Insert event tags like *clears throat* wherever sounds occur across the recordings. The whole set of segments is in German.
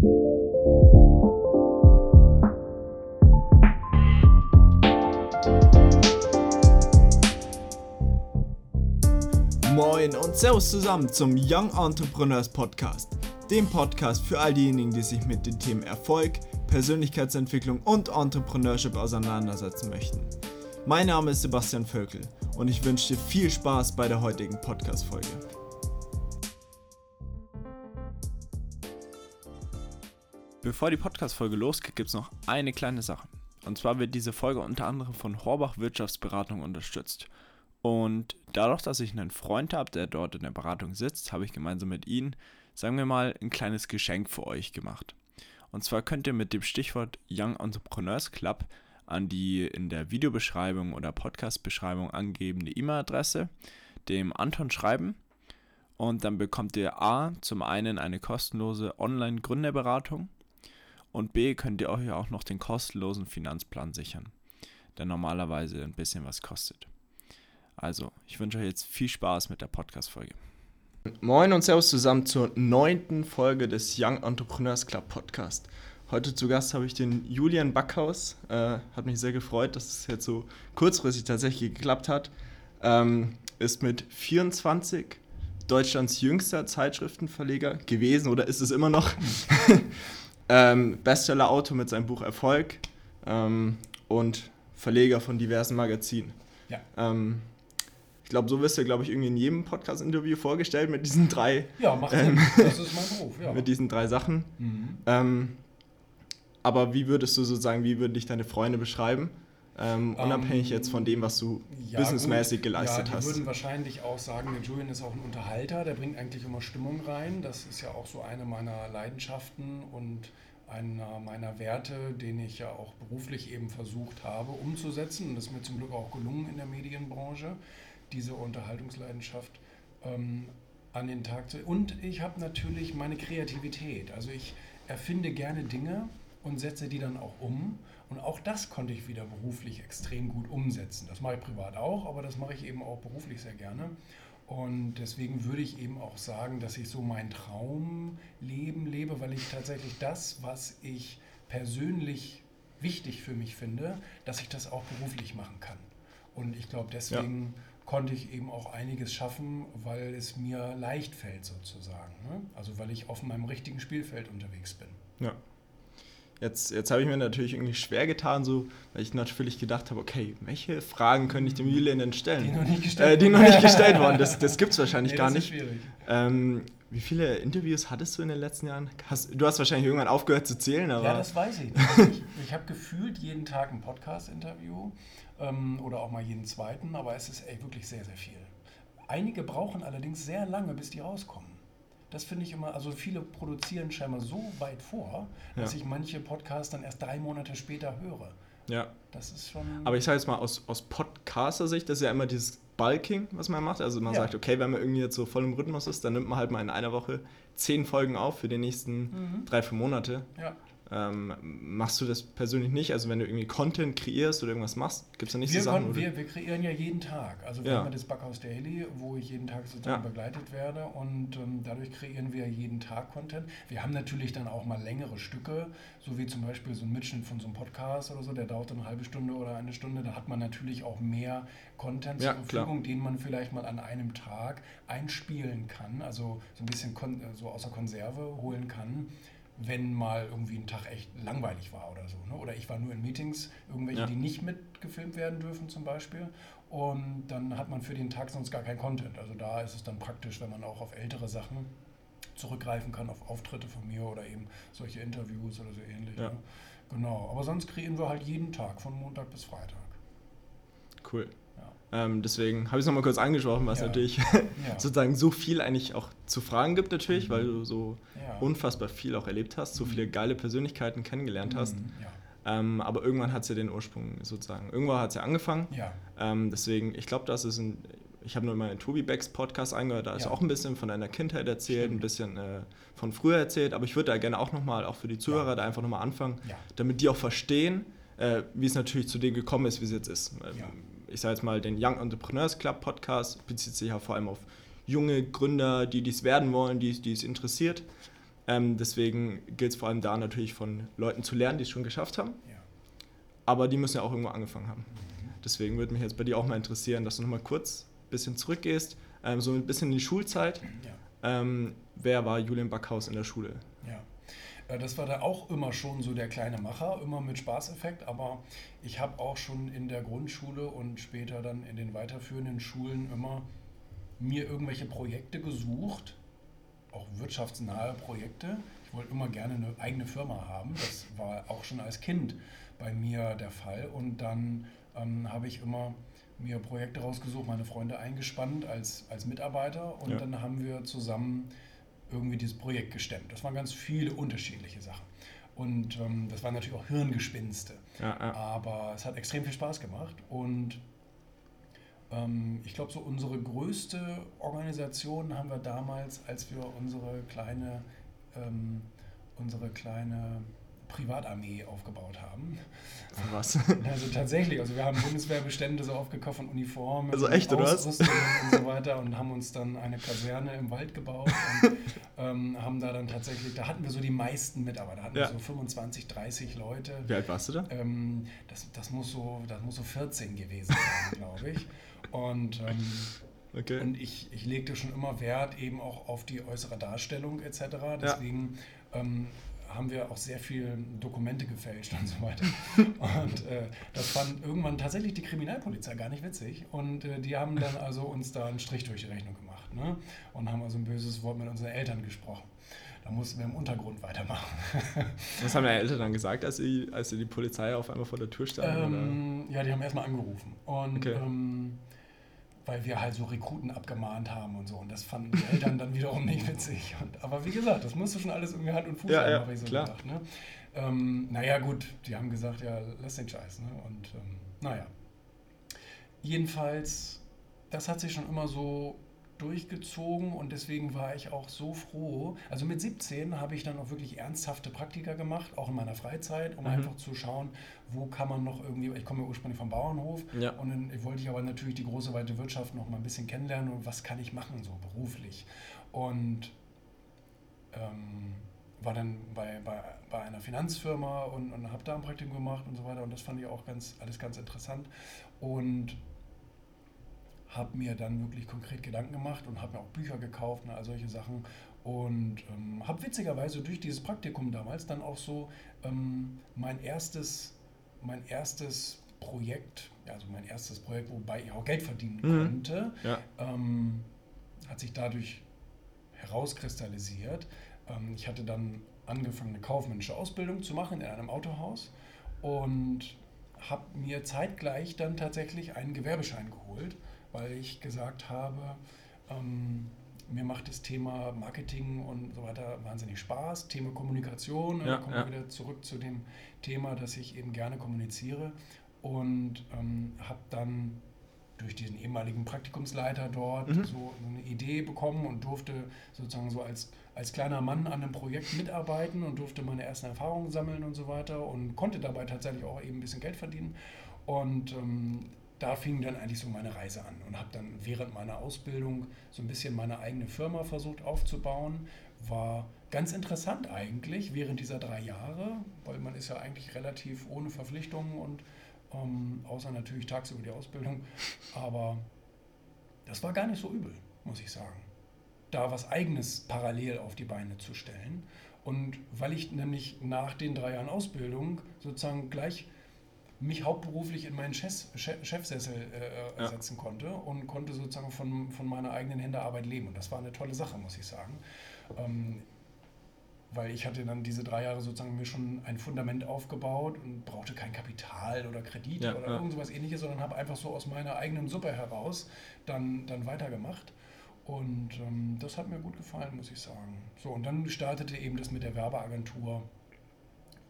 Moin und Servus zusammen zum Young Entrepreneurs Podcast, dem Podcast für all diejenigen, die sich mit den Themen Erfolg, Persönlichkeitsentwicklung und Entrepreneurship auseinandersetzen möchten. Mein Name ist Sebastian Völkel und ich wünsche dir viel Spaß bei der heutigen Podcast-Folge. Bevor die Podcast-Folge losgeht, gibt es noch eine kleine Sache. Und zwar wird diese Folge unter anderem von Horbach Wirtschaftsberatung unterstützt. Und dadurch, dass ich einen Freund habe, der dort in der Beratung sitzt, habe ich gemeinsam mit ihm, sagen wir mal, ein kleines Geschenk für euch gemacht. Und zwar könnt ihr mit dem Stichwort Young Entrepreneurs Club an die in der Videobeschreibung oder Podcast-Beschreibung angegebene E-Mail-Adresse dem Anton schreiben. Und dann bekommt ihr A zum einen eine kostenlose Online-Gründerberatung und B könnt ihr euch auch noch den kostenlosen Finanzplan sichern, der normalerweise ein bisschen was kostet. Also, ich wünsche euch jetzt viel Spaß mit der Podcast-Folge. Moin und Servus zusammen zur neunten Folge des Young Entrepreneurs Club Podcast. Heute zu Gast habe ich den Julian Backhaus. Äh, hat mich sehr gefreut, dass es jetzt so kurzfristig tatsächlich geklappt hat. Ähm, ist mit 24 Deutschlands jüngster Zeitschriftenverleger gewesen oder ist es immer noch. *laughs* ähm, Bestseller-Autor mit seinem Buch Erfolg ähm, und Verleger von diversen Magazinen. Ja. Ähm, ich glaube, so wirst du, glaube ich, irgendwie in jedem Podcast-Interview vorgestellt mit diesen drei. Ja, macht Sinn. Ähm, das ist mein Beruf, ja. *laughs* Mit diesen drei Sachen. Mhm. Ähm, aber wie würdest du sozusagen, wie würden dich deine Freunde beschreiben? Ähm, unabhängig jetzt von dem, was du ja, businessmäßig geleistet ja, hast. würden wahrscheinlich auch sagen, der Julian ist auch ein Unterhalter, der bringt eigentlich immer Stimmung rein. Das ist ja auch so eine meiner Leidenschaften und einer meiner Werte, den ich ja auch beruflich eben versucht habe umzusetzen. Und das ist mir zum Glück auch gelungen in der Medienbranche diese Unterhaltungsleidenschaft ähm, an den Tag zu. Und ich habe natürlich meine Kreativität. Also ich erfinde gerne Dinge und setze die dann auch um. Und auch das konnte ich wieder beruflich extrem gut umsetzen. Das mache ich privat auch, aber das mache ich eben auch beruflich sehr gerne. Und deswegen würde ich eben auch sagen, dass ich so mein Traumleben lebe, weil ich tatsächlich das, was ich persönlich wichtig für mich finde, dass ich das auch beruflich machen kann. Und ich glaube, deswegen ja konnte ich eben auch einiges schaffen, weil es mir leicht fällt sozusagen. Ne? Also weil ich auf meinem richtigen Spielfeld unterwegs bin. Ja. Jetzt, jetzt habe ich mir natürlich irgendwie schwer getan, so, weil ich natürlich gedacht habe, okay, welche Fragen könnte ich dem Julian denn stellen? Die noch nicht gestellt, äh, die noch nicht gestellt wurden. Das, *laughs* das gibt es wahrscheinlich nee, gar nicht. Ähm, wie viele Interviews hattest du in den letzten Jahren? Hast, du hast wahrscheinlich irgendwann aufgehört zu zählen, aber. Ja, das weiß ich. *laughs* ich ich habe gefühlt jeden Tag ein Podcast-Interview ähm, oder auch mal jeden zweiten, aber es ist ey, wirklich sehr, sehr viel. Einige brauchen allerdings sehr lange, bis die rauskommen. Das finde ich immer, also viele produzieren scheinbar so weit vor, dass ja. ich manche Podcasts dann erst drei Monate später höre. Ja. Das ist schon. Aber ich sage jetzt mal aus, aus Podcaster-Sicht, das ist ja immer dieses Bulking, was man macht. Also man ja. sagt, okay, wenn man irgendwie jetzt so voll im Rhythmus ist, dann nimmt man halt mal in einer Woche zehn Folgen auf für die nächsten mhm. drei, vier Monate. Ja. Ähm, machst du das persönlich nicht? Also wenn du irgendwie Content kreierst oder irgendwas machst, gibt es da nicht wir so Sachen? Wir, wir kreieren ja jeden Tag. Also wir ja. haben das Backhaus Daily, wo ich jeden Tag sozusagen ja. begleitet werde und ähm, dadurch kreieren wir jeden Tag Content. Wir haben natürlich dann auch mal längere Stücke, so wie zum Beispiel so ein Mitschnitt von so einem Podcast oder so, der dauert dann eine halbe Stunde oder eine Stunde. Da hat man natürlich auch mehr Content ja, zur Verfügung, klar. den man vielleicht mal an einem Tag einspielen kann, also so ein bisschen so außer Konserve holen kann wenn mal irgendwie ein Tag echt langweilig war oder so. Ne? Oder ich war nur in Meetings, irgendwelche, ja. die nicht mitgefilmt werden dürfen zum Beispiel. Und dann hat man für den Tag sonst gar kein Content. Also da ist es dann praktisch, wenn man auch auf ältere Sachen zurückgreifen kann, auf Auftritte von mir oder eben solche Interviews oder so ähnlich. Ja. Ne? Genau. Aber sonst kreieren wir halt jeden Tag, von Montag bis Freitag. Cool. Ähm, deswegen habe ich es nochmal kurz angesprochen, was ja. natürlich ja. *laughs* sozusagen so viel eigentlich auch zu fragen gibt natürlich, mhm. weil du so ja. unfassbar viel auch erlebt hast, so mhm. viele geile Persönlichkeiten kennengelernt hast. Mhm. Ähm, aber irgendwann hat es ja den Ursprung sozusagen. Irgendwann hat es ja angefangen. Ähm, deswegen, ich glaube, das ist ein, ich habe nur mal in Tobi Becks Podcast eingehört, da ist auch ein bisschen von deiner Kindheit erzählt, Stimmt. ein bisschen äh, von früher erzählt, aber ich würde da gerne auch nochmal, auch für die Zuhörer, da einfach nochmal anfangen, damit die auch verstehen, äh, wie es natürlich zu dem gekommen ist, wie es jetzt ist. Ich sage jetzt mal, den Young Entrepreneurs Club Podcast bezieht sich ja vor allem auf junge Gründer, die dies werden wollen, die, die es interessiert. Ähm, deswegen gilt es vor allem da natürlich von Leuten zu lernen, die es schon geschafft haben. Ja. Aber die müssen ja auch irgendwo angefangen haben. Deswegen würde mich jetzt bei dir auch mal interessieren, dass du nochmal kurz ein bisschen zurückgehst, ähm, so ein bisschen in die Schulzeit. Ja. Ähm, wer war Julian Backhaus in der Schule? Äh, Das war da auch immer schon so der kleine Macher, immer mit Spaßeffekt, aber ich habe auch schon in der Grundschule und später dann in den weiterführenden Schulen immer mir irgendwelche Projekte gesucht, auch wirtschaftsnahe Projekte. Ich wollte immer gerne eine eigene Firma haben, das war auch schon als Kind bei mir der Fall und dann ähm, habe ich immer mir Projekte rausgesucht, meine Freunde eingespannt als, als Mitarbeiter und Ja. dann haben wir zusammen irgendwie dieses Projekt gestemmt. Das waren ganz viele unterschiedliche Sachen. Und ähm, das waren natürlich auch Hirngespinste. Ja, ja. Aber es hat extrem viel Spaß gemacht. Und ähm, ich glaube, so unsere größte Organisation haben wir damals, als wir unsere kleine, ähm, unsere kleine Privatarmee aufgebaut haben. Für was? *laughs* Also tatsächlich, also wir haben Bundeswehrbestände so aufgekauft von Uniformen, Also und echt, oder was? Ausrüstung und so weiter und haben uns dann eine Kaserne im Wald gebaut und ähm, haben da dann tatsächlich, da hatten wir so die meisten Mitarbeiter, hatten Ja. wir so 25, 30 Leute. Wie alt warst du da? Ähm, das, das, muss so, das muss so 14 gewesen sein, glaube ich. Und, ähm, Okay. und ich, ich legte schon immer Wert eben auch auf die äußere Darstellung etc. Deswegen ähm, haben wir auch sehr viel Dokumente gefälscht und so weiter. *laughs* Und äh, das fand irgendwann tatsächlich die Kriminalpolizei gar nicht witzig. Und äh, die haben dann also uns da einen Strich durch die Rechnung gemacht ne? und haben also ein böses Wort mit unseren Eltern gesprochen. Da mussten wir im Untergrund weitermachen. *laughs* Was haben deine Eltern dann gesagt, als sie, als sie die Polizei auf einmal vor der Tür stand? Ähm, ja, die haben erstmal angerufen. Und Okay. ähm, weil wir halt so Rekruten abgemahnt haben und so. Und das fanden die Eltern dann wiederum nicht witzig. Und, aber wie gesagt, das musste schon alles irgendwie Hand und Fuß Ja, haben, ja, habe ich so klar. gedacht. Ne? Ähm, naja, gut, die haben gesagt, ja, lass den Scheiß. Ne? Und ähm, naja. Jedenfalls, das hat sich schon immer so durchgezogen und deswegen war ich auch so froh. Also mit 17 habe ich dann auch wirklich ernsthafte Praktika gemacht, auch in meiner Freizeit, um Mhm. einfach zu schauen, wo kann man noch irgendwie, ich komme ja ursprünglich vom Bauernhof Ja. und dann wollte ich aber natürlich die große weite Wirtschaft noch mal ein bisschen kennenlernen und was kann ich machen so beruflich. Und ähm, war dann bei, bei, bei einer Finanzfirma und, und habe da ein Praktikum gemacht und so weiter und das fand ich auch ganz, alles ganz interessant und habe mir dann wirklich konkret Gedanken gemacht und habe mir auch Bücher gekauft und all solche Sachen und ähm, habe witzigerweise durch dieses Praktikum damals dann auch so ähm, mein erstes mein erstes Projekt, also mein erstes Projekt, wobei ich auch Geld verdienen Mhm. konnte, Ja. ähm, hat sich dadurch herauskristallisiert. Ähm, ich hatte dann angefangen, eine kaufmännische Ausbildung zu machen in einem Autohaus und habe mir zeitgleich dann tatsächlich einen Gewerbeschein geholt, weil ich gesagt habe, ähm, mir macht das Thema Marketing und so weiter wahnsinnig Spaß. Thema Kommunikation, Ja, da kommen wir ja. wieder zurück zu dem Thema, dass ich eben gerne kommuniziere und ähm, habe dann durch diesen ehemaligen Praktikumsleiter dort Mhm. so eine Idee bekommen und durfte sozusagen so als, als kleiner Mann an einem Projekt mitarbeiten und durfte meine ersten Erfahrungen sammeln und so weiter und konnte dabei tatsächlich auch eben ein bisschen Geld verdienen. Und ähm, da fing dann eigentlich so meine Reise an und habe dann während meiner Ausbildung so ein bisschen meine eigene Firma versucht aufzubauen. War ganz interessant eigentlich während dieser drei Jahre, weil man ist ja eigentlich relativ ohne Verpflichtungen und ähm, außer natürlich tagsüber die Ausbildung. Aber das war gar nicht so übel, muss ich sagen. Da was Eigenes parallel auf die Beine zu stellen. Und weil ich nämlich nach den drei Jahren Ausbildung sozusagen gleich mich hauptberuflich in meinen Chef, Chef, Chefsessel äh, Ja. setzen konnte und konnte sozusagen von, von meiner eigenen Händearbeit leben. Und das war eine tolle Sache, muss ich sagen. Ähm, weil ich hatte dann diese drei Jahre sozusagen mir schon ein Fundament aufgebaut und brauchte kein Kapital oder Kredit Ja, oder ja. irgend sowas ähnliches, sondern habe einfach so aus meiner eigenen Suppe heraus dann, dann weitergemacht. Und ähm, das hat mir gut gefallen, muss ich sagen. So, und dann startete eben das mit der Werbeagentur.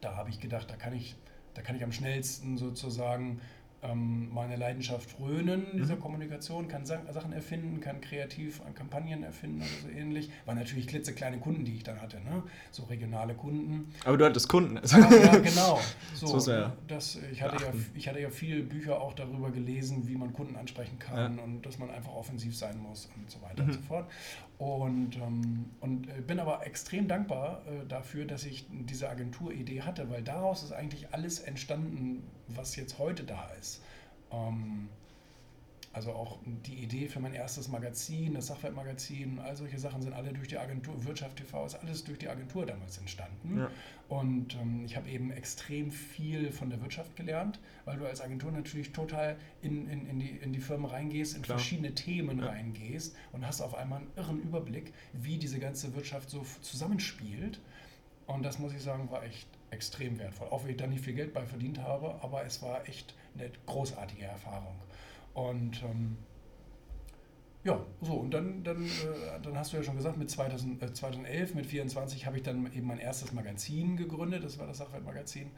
Da habe ich gedacht, da kann ich, da kann ich am schnellsten sozusagen ähm, meine Leidenschaft frönen, dieser Mhm. Kommunikation, kann Sa Sachen erfinden, kann kreativ an Kampagnen erfinden oder so ähnlich. War natürlich klitzekleine Kunden, die ich dann hatte, ne? so regionale Kunden. Aber du hattest Kunden. Ah, ja, genau. *laughs* So, man ja das, ich, hatte ja, ich hatte ja viele Bücher auch darüber gelesen, wie man Kunden ansprechen kann und dass man einfach offensiv sein muss und so weiter und Mhm. so fort. Und, ähm, und äh, bin aber extrem dankbar äh, dafür, dass ich diese Agenturidee hatte, weil daraus ist eigentlich alles entstanden, was jetzt heute da ist. Ähm, also auch die Idee für mein erstes Magazin, das Sachwertmagazin, all solche Sachen sind alle durch die Agentur, Wirtschaft TV ist alles durch die Agentur damals entstanden. Ja. Und ähm, ich habe eben extrem viel von der Wirtschaft gelernt, weil du als Agentur natürlich total in, in, in, die, in die Firmen reingehst, in Klar. verschiedene Themen ja. reingehst und hast auf einmal einen irren Überblick, wie diese ganze Wirtschaft so zusammenspielt. Und das muss ich sagen, war echt extrem wertvoll. Auch wenn ich da nicht viel Geld bei verdient habe, aber es war echt eine großartige Erfahrung. Und ähm, ja, so, und dann, dann, äh, dann hast du ja schon gesagt, mit 2000, äh, 2011, mit 24 habe ich dann eben mein erstes Magazin gegründet, das war das Sachwertmagazin.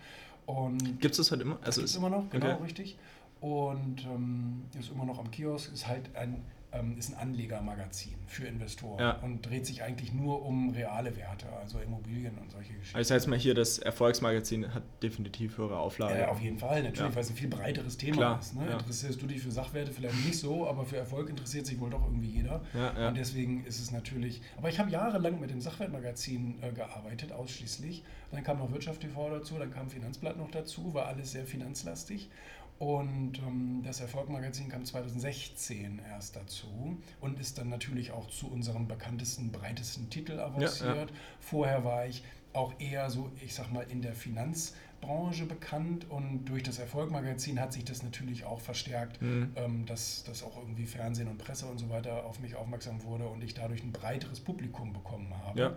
Gibt es das heute immer? Also ist immer noch, genau, okay. richtig. Und ähm, ist immer noch am Kiosk, ist halt ein ähm, ist ein Anlegermagazin für Investoren ja. und dreht sich eigentlich nur um reale Werte, also Immobilien und solche Geschichten. Also das heißt mal hier, das Erfolgsmagazin hat definitiv höhere Auflagen. Ja, auf jeden Fall, natürlich, ja. weil es ein viel breiteres Thema Klar, ist. Ne? Ja. Interessierst du dich für Sachwerte vielleicht nicht so, aber für Erfolg interessiert sich wohl doch irgendwie jeder. Und deswegen ist es natürlich. Aber ich habe jahrelang mit dem Sachwertmagazin äh, gearbeitet, ausschließlich. Dann kam noch Wirtschaft TV dazu, dann kam Finanzblatt noch dazu, war alles sehr finanzlastig. Und ähm, das Erfolgmagazin kam 2016 erst dazu und ist dann natürlich auch zu unserem bekanntesten, breitesten Titel avanciert. Ja, ja. Vorher war ich auch eher so, ich sag mal, in der Finanzbranche bekannt und durch das Erfolgmagazin hat sich das natürlich auch verstärkt, mhm. ähm, dass, dass auch irgendwie Fernsehen und Presse und so weiter auf mich aufmerksam wurde und ich dadurch ein breiteres Publikum bekommen habe. Ja.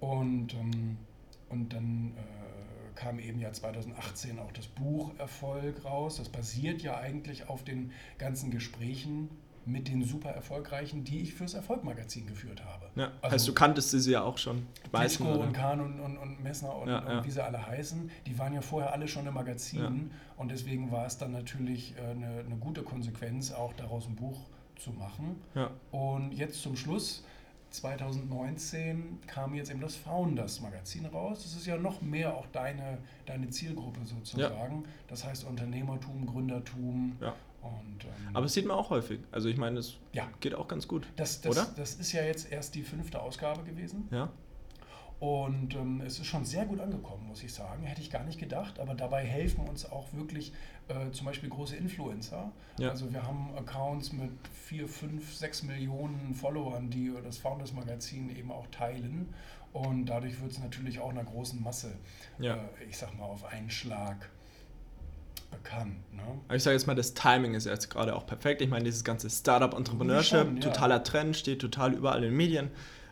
Und, ähm, und dann äh, kam eben ja 2018 auch das Buch Erfolg raus. Das basiert ja eigentlich auf den ganzen Gesprächen mit den super erfolgreichen, die ich fürs Erfolgmagazin geführt habe. Ja, also, heißt, du kanntest sie ja auch schon. Disco und Kahn und, und, und Messner und, ja, ja. und, wie sie alle heißen, die waren ja vorher alle schon im Magazin ja. und deswegen war es dann natürlich äh, eine, eine, gute Konsequenz, auch daraus ein Buch zu machen. Und jetzt zum Schluss 2019 kam jetzt eben das Founders Magazin raus. Das ist ja noch mehr auch deine, deine Zielgruppe sozusagen. Ja. Das heißt Unternehmertum, Gründertum. Ja. Und, ähm, Aber es sieht man auch häufig. Also ich meine, es ja. geht auch ganz gut. Das, das, oder? Das ist ja jetzt erst die fünfte Ausgabe gewesen. Ja. Und ähm, es ist schon sehr gut angekommen, muss ich sagen. Hätte ich gar nicht gedacht. Aber dabei helfen uns auch wirklich äh, zum Beispiel große Influencer. Ja. Also wir haben Accounts mit 4, 5, 6 Millionen Followern, die das Founders Magazin eben auch teilen. Und dadurch wird es natürlich auch einer großen Masse, ja. äh, ich sag mal, auf einen Schlag bekannt. Ne? Ich sage jetzt mal, das Timing ist jetzt gerade auch perfekt. Ich meine, dieses ganze Startup-Entrepreneurship, ja. totaler Trend, steht total überall in den Medien.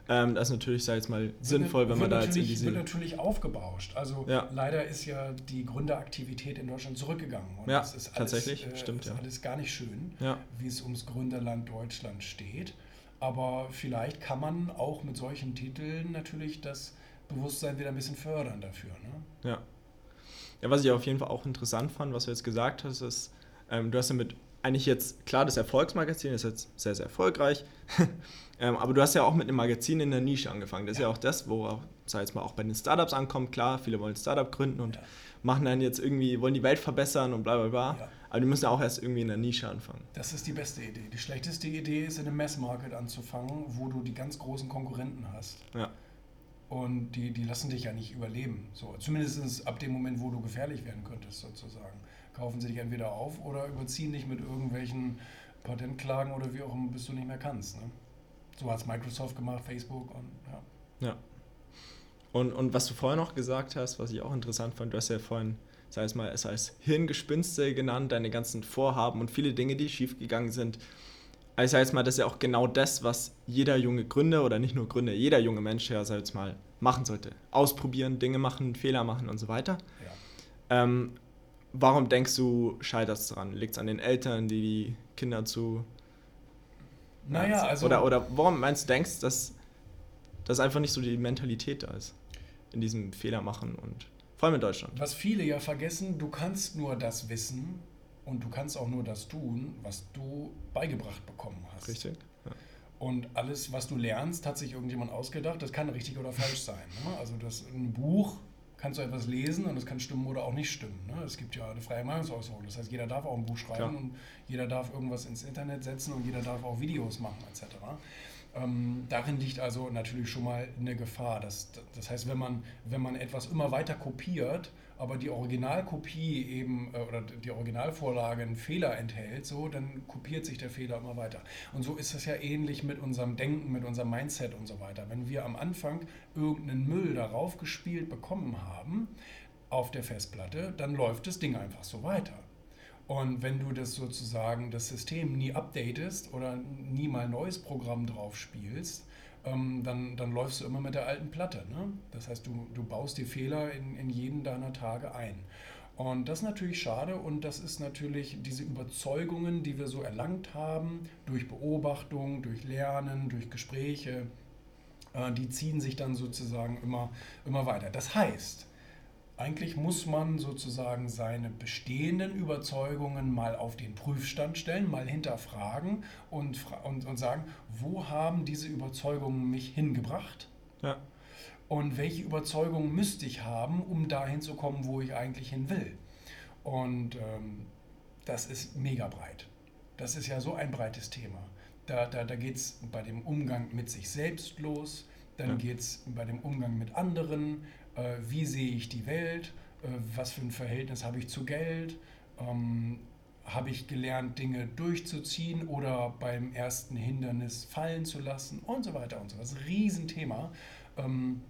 Ähm, das ist natürlich, ich jetzt mal, sinnvoll, wenn man da jetzt in diese... wird natürlich aufgebauscht. Also ja. leider ist ja die Gründeraktivität in Deutschland zurückgegangen. Und ja, das ist alles, tatsächlich, äh, stimmt, ist ja. alles gar nicht schön, ja. wie es ums Gründerland Deutschland steht. Aber vielleicht kann man auch mit solchen Titeln natürlich das Bewusstsein wieder ein bisschen fördern dafür. Ne? Ja. Ja, was ich auf jeden Fall auch interessant fand, was du jetzt gesagt hast, ist, ähm, du hast ja mit eigentlich jetzt, klar, das Erfolgsmagazin ist jetzt sehr, sehr erfolgreich. *laughs* ähm, aber du hast ja auch mit einem Magazin in der Nische angefangen. Das ja. ist ja auch das, wo sag jetzt mal, auch bei den Startups ankommt. Klar, viele wollen ein Startup gründen und ja. machen dann jetzt irgendwie, wollen die Welt verbessern und bla bla bla. Ja. Aber die müssen ja auch erst irgendwie in der Nische anfangen. Das ist die beste Idee. Die schlechteste Idee ist, in einem Mass-Market anzufangen, wo du die ganz großen Konkurrenten hast. Ja. Und die, die lassen dich ja nicht überleben. So, zumindest ab dem Moment, wo du gefährlich werden könntest, sozusagen kaufen sie dich entweder auf oder überziehen dich mit irgendwelchen Patentklagen oder wie auch immer, bis du nicht mehr kannst. Ne? So hat es Microsoft gemacht, Facebook und ja. Ja. Und, und was du vorher noch gesagt hast, was ich auch interessant fand, du hast ja vorhin, sei es mal, es als Hirngespinste genannt, deine ganzen Vorhaben und viele Dinge, die schiefgegangen sind. Also sag jetzt mal, das ist ja auch genau das, was jeder junge Gründer oder nicht nur Gründer, jeder junge Mensch ja, sag jetzt mal, machen sollte. Ausprobieren, Dinge machen, Fehler machen und so weiter. Ja. Ähm, Warum denkst du, scheitert es daran? Liegt es an den Eltern, die die Kinder zu. Naja, also. Oder, oder warum meinst du, denkst, dass das einfach nicht so die Mentalität da ist? In diesem Fehler machen und vor allem in Deutschland. Was viele ja vergessen, du kannst nur das wissen und du kannst auch nur das tun, was du beigebracht bekommen hast. Richtig. Ja. Und alles, was du lernst, hat sich irgendjemand ausgedacht. Das kann richtig oder falsch sein. Ne? Also das ein Buch kannst du etwas lesen und es kann stimmen oder auch nicht stimmen. Ne? Es gibt ja eine freie Meinungsäußerung. Das heißt, jeder darf auch ein Buch schreiben Klar. und jeder darf irgendwas ins Internet setzen und jeder darf auch Videos machen etc. Ähm, darin liegt also natürlich schon mal eine Gefahr. Das, das heißt, wenn man, wenn man etwas immer weiter kopiert, aber die Originalkopie eben äh, oder die Originalvorlage einen Fehler enthält, so, dann kopiert sich der Fehler immer weiter. Und so ist es ja ähnlich mit unserem Denken, mit unserem Mindset und so weiter. Wenn wir am Anfang irgendeinen Müll darauf gespielt bekommen haben auf der Festplatte, dann läuft das Ding einfach so weiter. Und wenn du das sozusagen, das System nie updatest oder nie mal ein neues Programm drauf spielst, ähm, dann, dann läufst du immer mit der alten Platte. Ne? Das heißt, du, du baust die Fehler in, in jeden deiner Tage ein. Und das ist natürlich schade und das ist natürlich diese Überzeugungen, die wir so erlangt haben, durch Beobachtung, durch Lernen, durch Gespräche, äh, die ziehen sich dann sozusagen immer, immer weiter. Das heißt, eigentlich muss man sozusagen seine bestehenden Überzeugungen mal auf den Prüfstand stellen, mal hinterfragen und, und, und sagen, wo haben diese Überzeugungen mich hingebracht? Ja. Und welche Überzeugungen müsste ich haben, um dahin zu kommen, wo ich eigentlich hin will? Und ähm, das ist mega breit. Das ist ja so ein breites Thema. Da, da, da geht es bei dem Umgang mit sich selbst los, dann ja. geht es bei dem Umgang mit anderen, äh, wie sehe ich die Welt, äh, was für ein Verhältnis habe ich zu Geld, ähm, habe ich gelernt, Dinge durchzuziehen oder beim ersten Hindernis fallen zu lassen und so weiter und so. Ein Riesenthema. Ähm,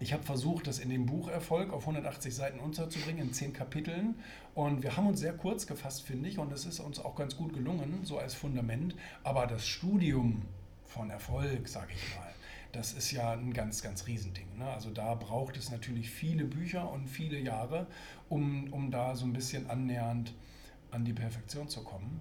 ich habe versucht, das in dem Buch Erfolg auf 180 Seiten unterzubringen, in zehn Kapiteln. Und wir haben uns sehr kurz gefasst, finde ich, und es ist uns auch ganz gut gelungen, so als Fundament. Aber das Studium von Erfolg, sage ich mal, das ist ja ein ganz, ganz Riesending. Ne? Also da braucht es natürlich viele Bücher und viele Jahre, um, um da so ein bisschen annähernd an die Perfektion zu kommen.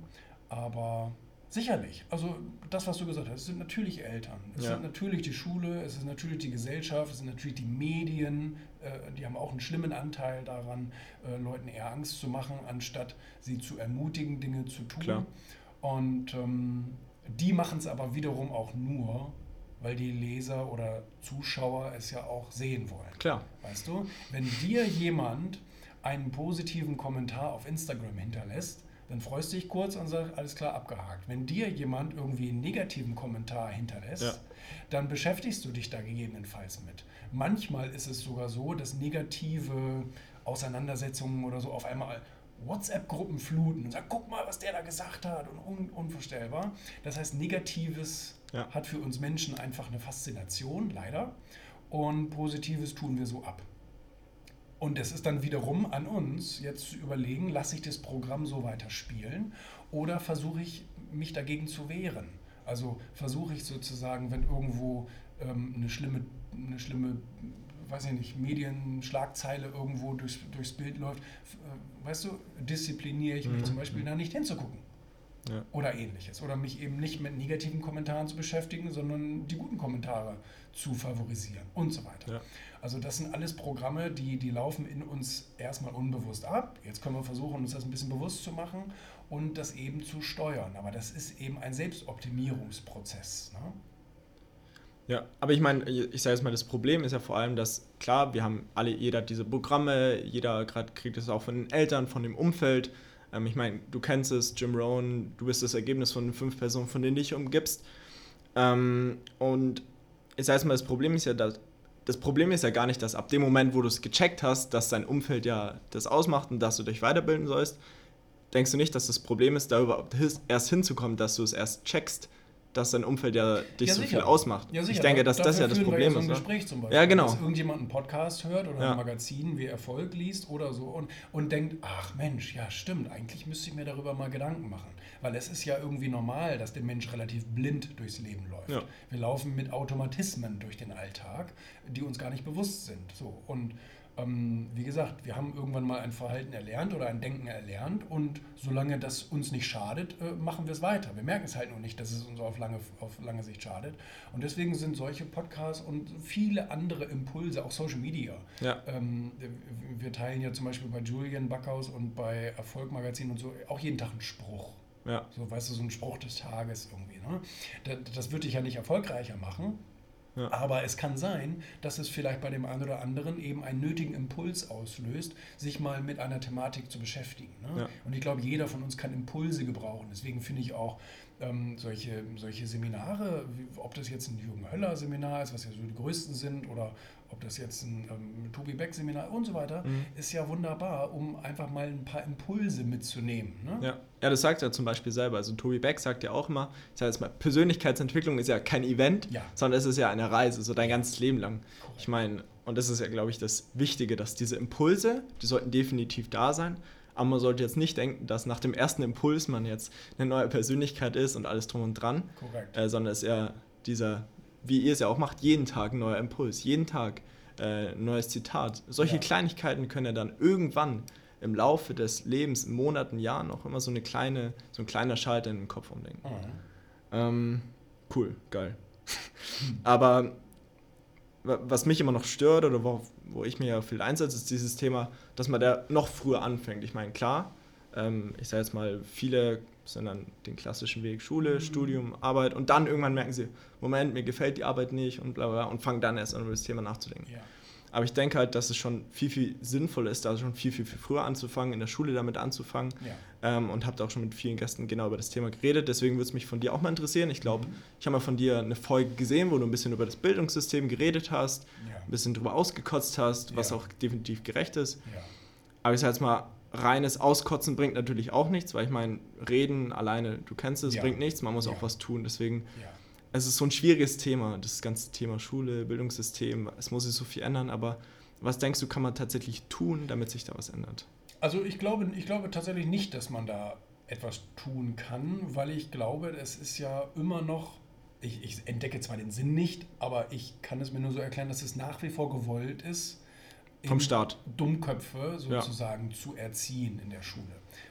Aber sicherlich, also das, was du gesagt hast, es sind natürlich Eltern, es ja. sind natürlich die Schule, es ist natürlich die Gesellschaft, es sind natürlich die Medien, äh, die haben auch einen schlimmen Anteil daran, äh, Leuten eher Angst zu machen, anstatt sie zu ermutigen, Dinge zu tun. Klar. Und ähm, die machen es aber wiederum auch nur, weil die Leser oder Zuschauer es ja auch sehen wollen. Klar. Weißt du, wenn dir jemand einen positiven Kommentar auf Instagram hinterlässt, dann freust du dich kurz und sagst, alles klar, abgehakt. Wenn dir jemand irgendwie einen negativen Kommentar hinterlässt, ja. dann beschäftigst du dich da gegebenenfalls mit. Manchmal ist es sogar so, dass negative Auseinandersetzungen oder so auf einmal WhatsApp-Gruppen fluten und sagen, guck mal, was der da gesagt hat und un unvorstellbar. Das heißt, Negatives ja. hat für uns Menschen einfach eine Faszination, leider. Und Positives tun wir so ab. Und es ist dann wiederum an uns, jetzt zu überlegen, lasse ich das Programm so weiter spielen oder versuche ich mich dagegen zu wehren. Also versuche ich sozusagen, wenn irgendwo ähm, eine schlimme, eine schlimme weiß ich nicht, Medienschlagzeile irgendwo durchs, durchs Bild läuft, äh, weißt du, diszipliniere ich mich mhm. zum Beispiel da nicht hinzugucken. Ja. Oder ähnliches. Oder mich eben nicht mit negativen Kommentaren zu beschäftigen, sondern die guten Kommentare zu favorisieren und so weiter. Ja. Also das sind alles Programme, die, die laufen in uns erstmal unbewusst ab. Jetzt können wir versuchen, uns das ein bisschen bewusst zu machen und das eben zu steuern. Aber das ist eben ein Selbstoptimierungsprozess. Ne? Ja, aber ich meine, ich sage jetzt mal, das Problem ist ja vor allem, dass klar, wir haben alle, jeder hat diese Programme, jeder gerade kriegt es auch von den Eltern, von dem Umfeld. Ähm, ich meine, du kennst es, Jim Rohn, du bist das Ergebnis von den fünf Personen, von denen du dich umgibst. Ähm, und ich sage jetzt mal, das Problem ist ja, dass das Problem ist ja gar nicht, dass ab dem Moment, wo du es gecheckt hast, dass dein Umfeld ja das ausmacht und dass du dich weiterbilden sollst, denkst du nicht, dass das Problem ist, da überhaupt erst hinzukommen, dass du es erst checkst, dass dein Umfeld ja dich ja, so viel ausmacht. Ja, ich denke, dass das ja das Problem ist. So Gespräch zum Beispiel. Ja, genau. Dass irgendjemand einen Podcast hört oder ja. ein Magazin wie Erfolg liest oder so und, und denkt, ach Mensch, ja stimmt, eigentlich müsste ich mir darüber mal Gedanken machen. Weil es ist ja irgendwie normal, dass der Mensch relativ blind durchs Leben läuft. Ja. Wir laufen mit Automatismen durch den Alltag, die uns gar nicht bewusst sind. So. Und wie gesagt, wir haben irgendwann mal ein Verhalten erlernt oder ein Denken erlernt und solange das uns nicht schadet, äh, machen wir es weiter. Wir merken es halt nur nicht, dass es uns auf lange, auf lange Sicht schadet. Und deswegen sind solche Podcasts und viele andere Impulse, auch Social Media. Ja. Ähm, wir teilen ja zum Beispiel bei Julian Backhaus und bei Erfolg Magazin und so auch jeden Tag einen Spruch. Ja. So, weißt du, so ein Spruch des Tages irgendwie. Ne? Das, das wird dich ja nicht erfolgreicher machen, ja. Aber es kann sein, dass es vielleicht bei dem einen oder anderen eben einen nötigen Impuls auslöst, sich mal mit einer Thematik zu beschäftigen. Ne? Ja. Und ich glaube, jeder von uns kann Impulse gebrauchen. Deswegen finde ich auch ähm, solche, solche Seminare, ob das jetzt ein Jürgen Höller Seminar ist, was ja so die größten sind, oder ob das jetzt ein ähm, Tobi Beck Seminar und so weiter, mhm. ist ja wunderbar, um einfach mal ein paar Impulse mitzunehmen. Ne? Ja. ja, das sagt er zum Beispiel selber. Also Tobi Beck sagt ja auch immer, ich sage jetzt mal, Persönlichkeitsentwicklung ist ja kein Event, ja. sondern es ist ja eine Reise, so dein ganzes Leben lang. Cool. Ich meine, und das ist ja, glaube ich, das Wichtige, dass diese Impulse, die sollten definitiv da sein, aber man sollte jetzt nicht denken, dass nach dem ersten Impuls man jetzt eine neue Persönlichkeit ist und alles drum und dran, äh, sondern es ist ja dieser wie ihr es ja auch macht, jeden Tag ein neuer Impuls, jeden Tag äh, ein neues Zitat. Solche ja. Kleinigkeiten können ja dann irgendwann im Laufe des Lebens, in Monaten, Jahren noch immer so eine kleine, so ein kleiner Schalter in den Kopf umdenken. Mhm. Ähm, cool, geil. *laughs* Aber was mich immer noch stört oder wo, wo ich mir ja viel einsetze, ist dieses Thema, dass man da noch früher anfängt. Ich meine, klar, ähm, ich sage jetzt mal, viele sondern den klassischen Weg Schule, mhm. Studium, Arbeit und dann irgendwann merken sie, Moment, mir gefällt die Arbeit nicht und bla bla und fangen dann erst an, über das Thema nachzudenken. Ja. Aber ich denke halt, dass es schon viel, viel sinnvoller ist, da schon viel, viel, viel früher anzufangen, in der Schule damit anzufangen. Ja. Ähm, und habe da auch schon mit vielen Gästen genau über das Thema geredet. Deswegen würde es mich von dir auch mal interessieren. Ich glaube, mhm. ich habe mal von dir eine Folge gesehen, wo du ein bisschen über das Bildungssystem geredet hast, ja. ein bisschen drüber ausgekotzt hast, was auch definitiv gerecht ist. Aber ich sage jetzt mal, reines Auskotzen bringt natürlich auch nichts, weil ich meine, reden alleine, du kennst es, ja. bringt nichts, man muss ja. auch was tun. Deswegen, ja. es ist so ein schwieriges Thema, das ganze Thema Schule, Bildungssystem, es muss sich so viel ändern, aber was denkst du, kann man tatsächlich tun, damit sich da was ändert? Also ich glaube, ich glaube tatsächlich nicht, dass man da etwas tun kann, weil ich glaube, es ist ja immer noch, ich, ich entdecke zwar den Sinn nicht, aber ich kann es mir nur so erklären, dass es nach wie vor gewollt ist, vom Staat. Dummköpfe sozusagen ja. zu erziehen in der Schule.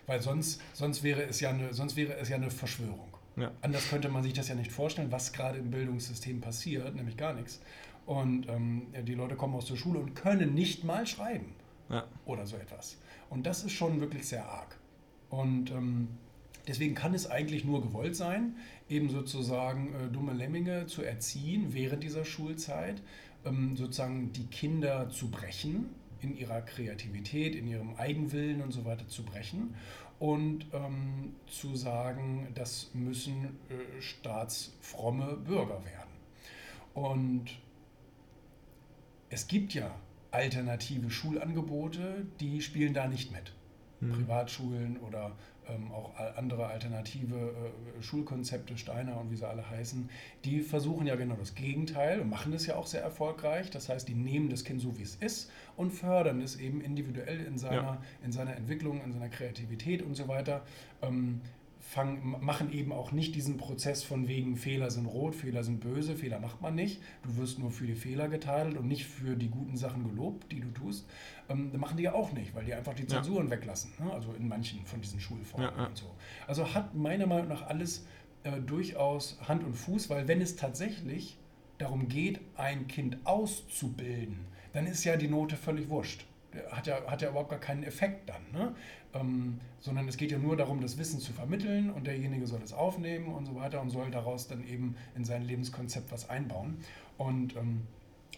Weil sonst, sonst, wäre, es ja eine, sonst wäre es ja eine Verschwörung. Ja. Anders könnte man sich das ja nicht vorstellen, was gerade im Bildungssystem passiert, nämlich gar nichts. Und ähm, die Leute kommen aus der Schule und können nicht mal schreiben ja. oder so etwas. Und das ist schon wirklich sehr arg. Und ähm, deswegen kann es eigentlich nur gewollt sein, eben sozusagen äh, dumme Lemminge zu erziehen während dieser Schulzeit, sozusagen die Kinder zu brechen, in ihrer Kreativität, in ihrem Eigenwillen und so weiter zu brechen und ähm, zu sagen, das müssen äh, staatsfromme Bürger werden. Und es gibt ja alternative Schulangebote, die spielen da nicht mit. Mhm. Privatschulen oder ähm, auch andere alternative äh, Schulkonzepte, Steiner und wie sie alle heißen, die versuchen ja genau das Gegenteil und machen es ja auch sehr erfolgreich. Das heißt, die nehmen das Kind so, wie es ist und fördern es eben individuell in seiner, ja. in seiner Entwicklung, in seiner Kreativität und so weiter. Ähm, fang, machen eben auch nicht diesen Prozess von wegen Fehler sind rot, Fehler sind böse, Fehler macht man nicht. Du wirst nur für die Fehler geteilt und nicht für die guten Sachen gelobt, die du tust. Ähm, machen die ja auch nicht, weil die einfach die Zensuren ja. weglassen. Ne? Also in manchen von diesen Schulformen ja, ja. und so. Also hat meiner Meinung nach alles äh, durchaus Hand und Fuß, weil wenn es tatsächlich darum geht, ein Kind auszubilden, dann ist ja die Note völlig wurscht. Hat ja, hat ja überhaupt gar keinen Effekt dann. Ne? ähm, sondern es geht ja nur darum, das Wissen zu vermitteln und derjenige soll es aufnehmen und so weiter und soll daraus dann eben in sein Lebenskonzept was einbauen. Und, ähm,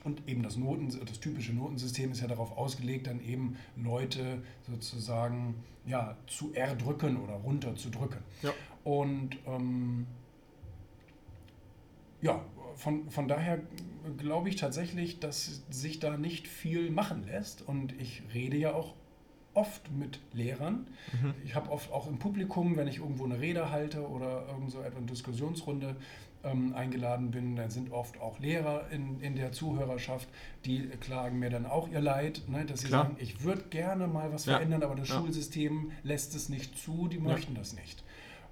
und eben das, Noten, das typische Notensystem ist ja darauf ausgelegt, dann eben Leute sozusagen ja, zu erdrücken oder runterzudrücken. Ja. Und ähm, ja, von, von daher glaube ich tatsächlich, dass sich da nicht viel machen lässt. Und ich rede ja auch oft mit Lehrern. Mhm. Ich habe oft auch im Publikum, wenn ich irgendwo eine Rede halte oder irgend so eine Diskussionsrunde ähm, eingeladen bin, dann sind oft auch Lehrer in, in der Zuhörerschaft, die klagen mir dann auch ihr Leid, ne, dass sie Klar. sagen, ich würde gerne mal was ja. verändern, aber das ja. Schulsystem lässt es nicht zu, die möchten ja. das nicht.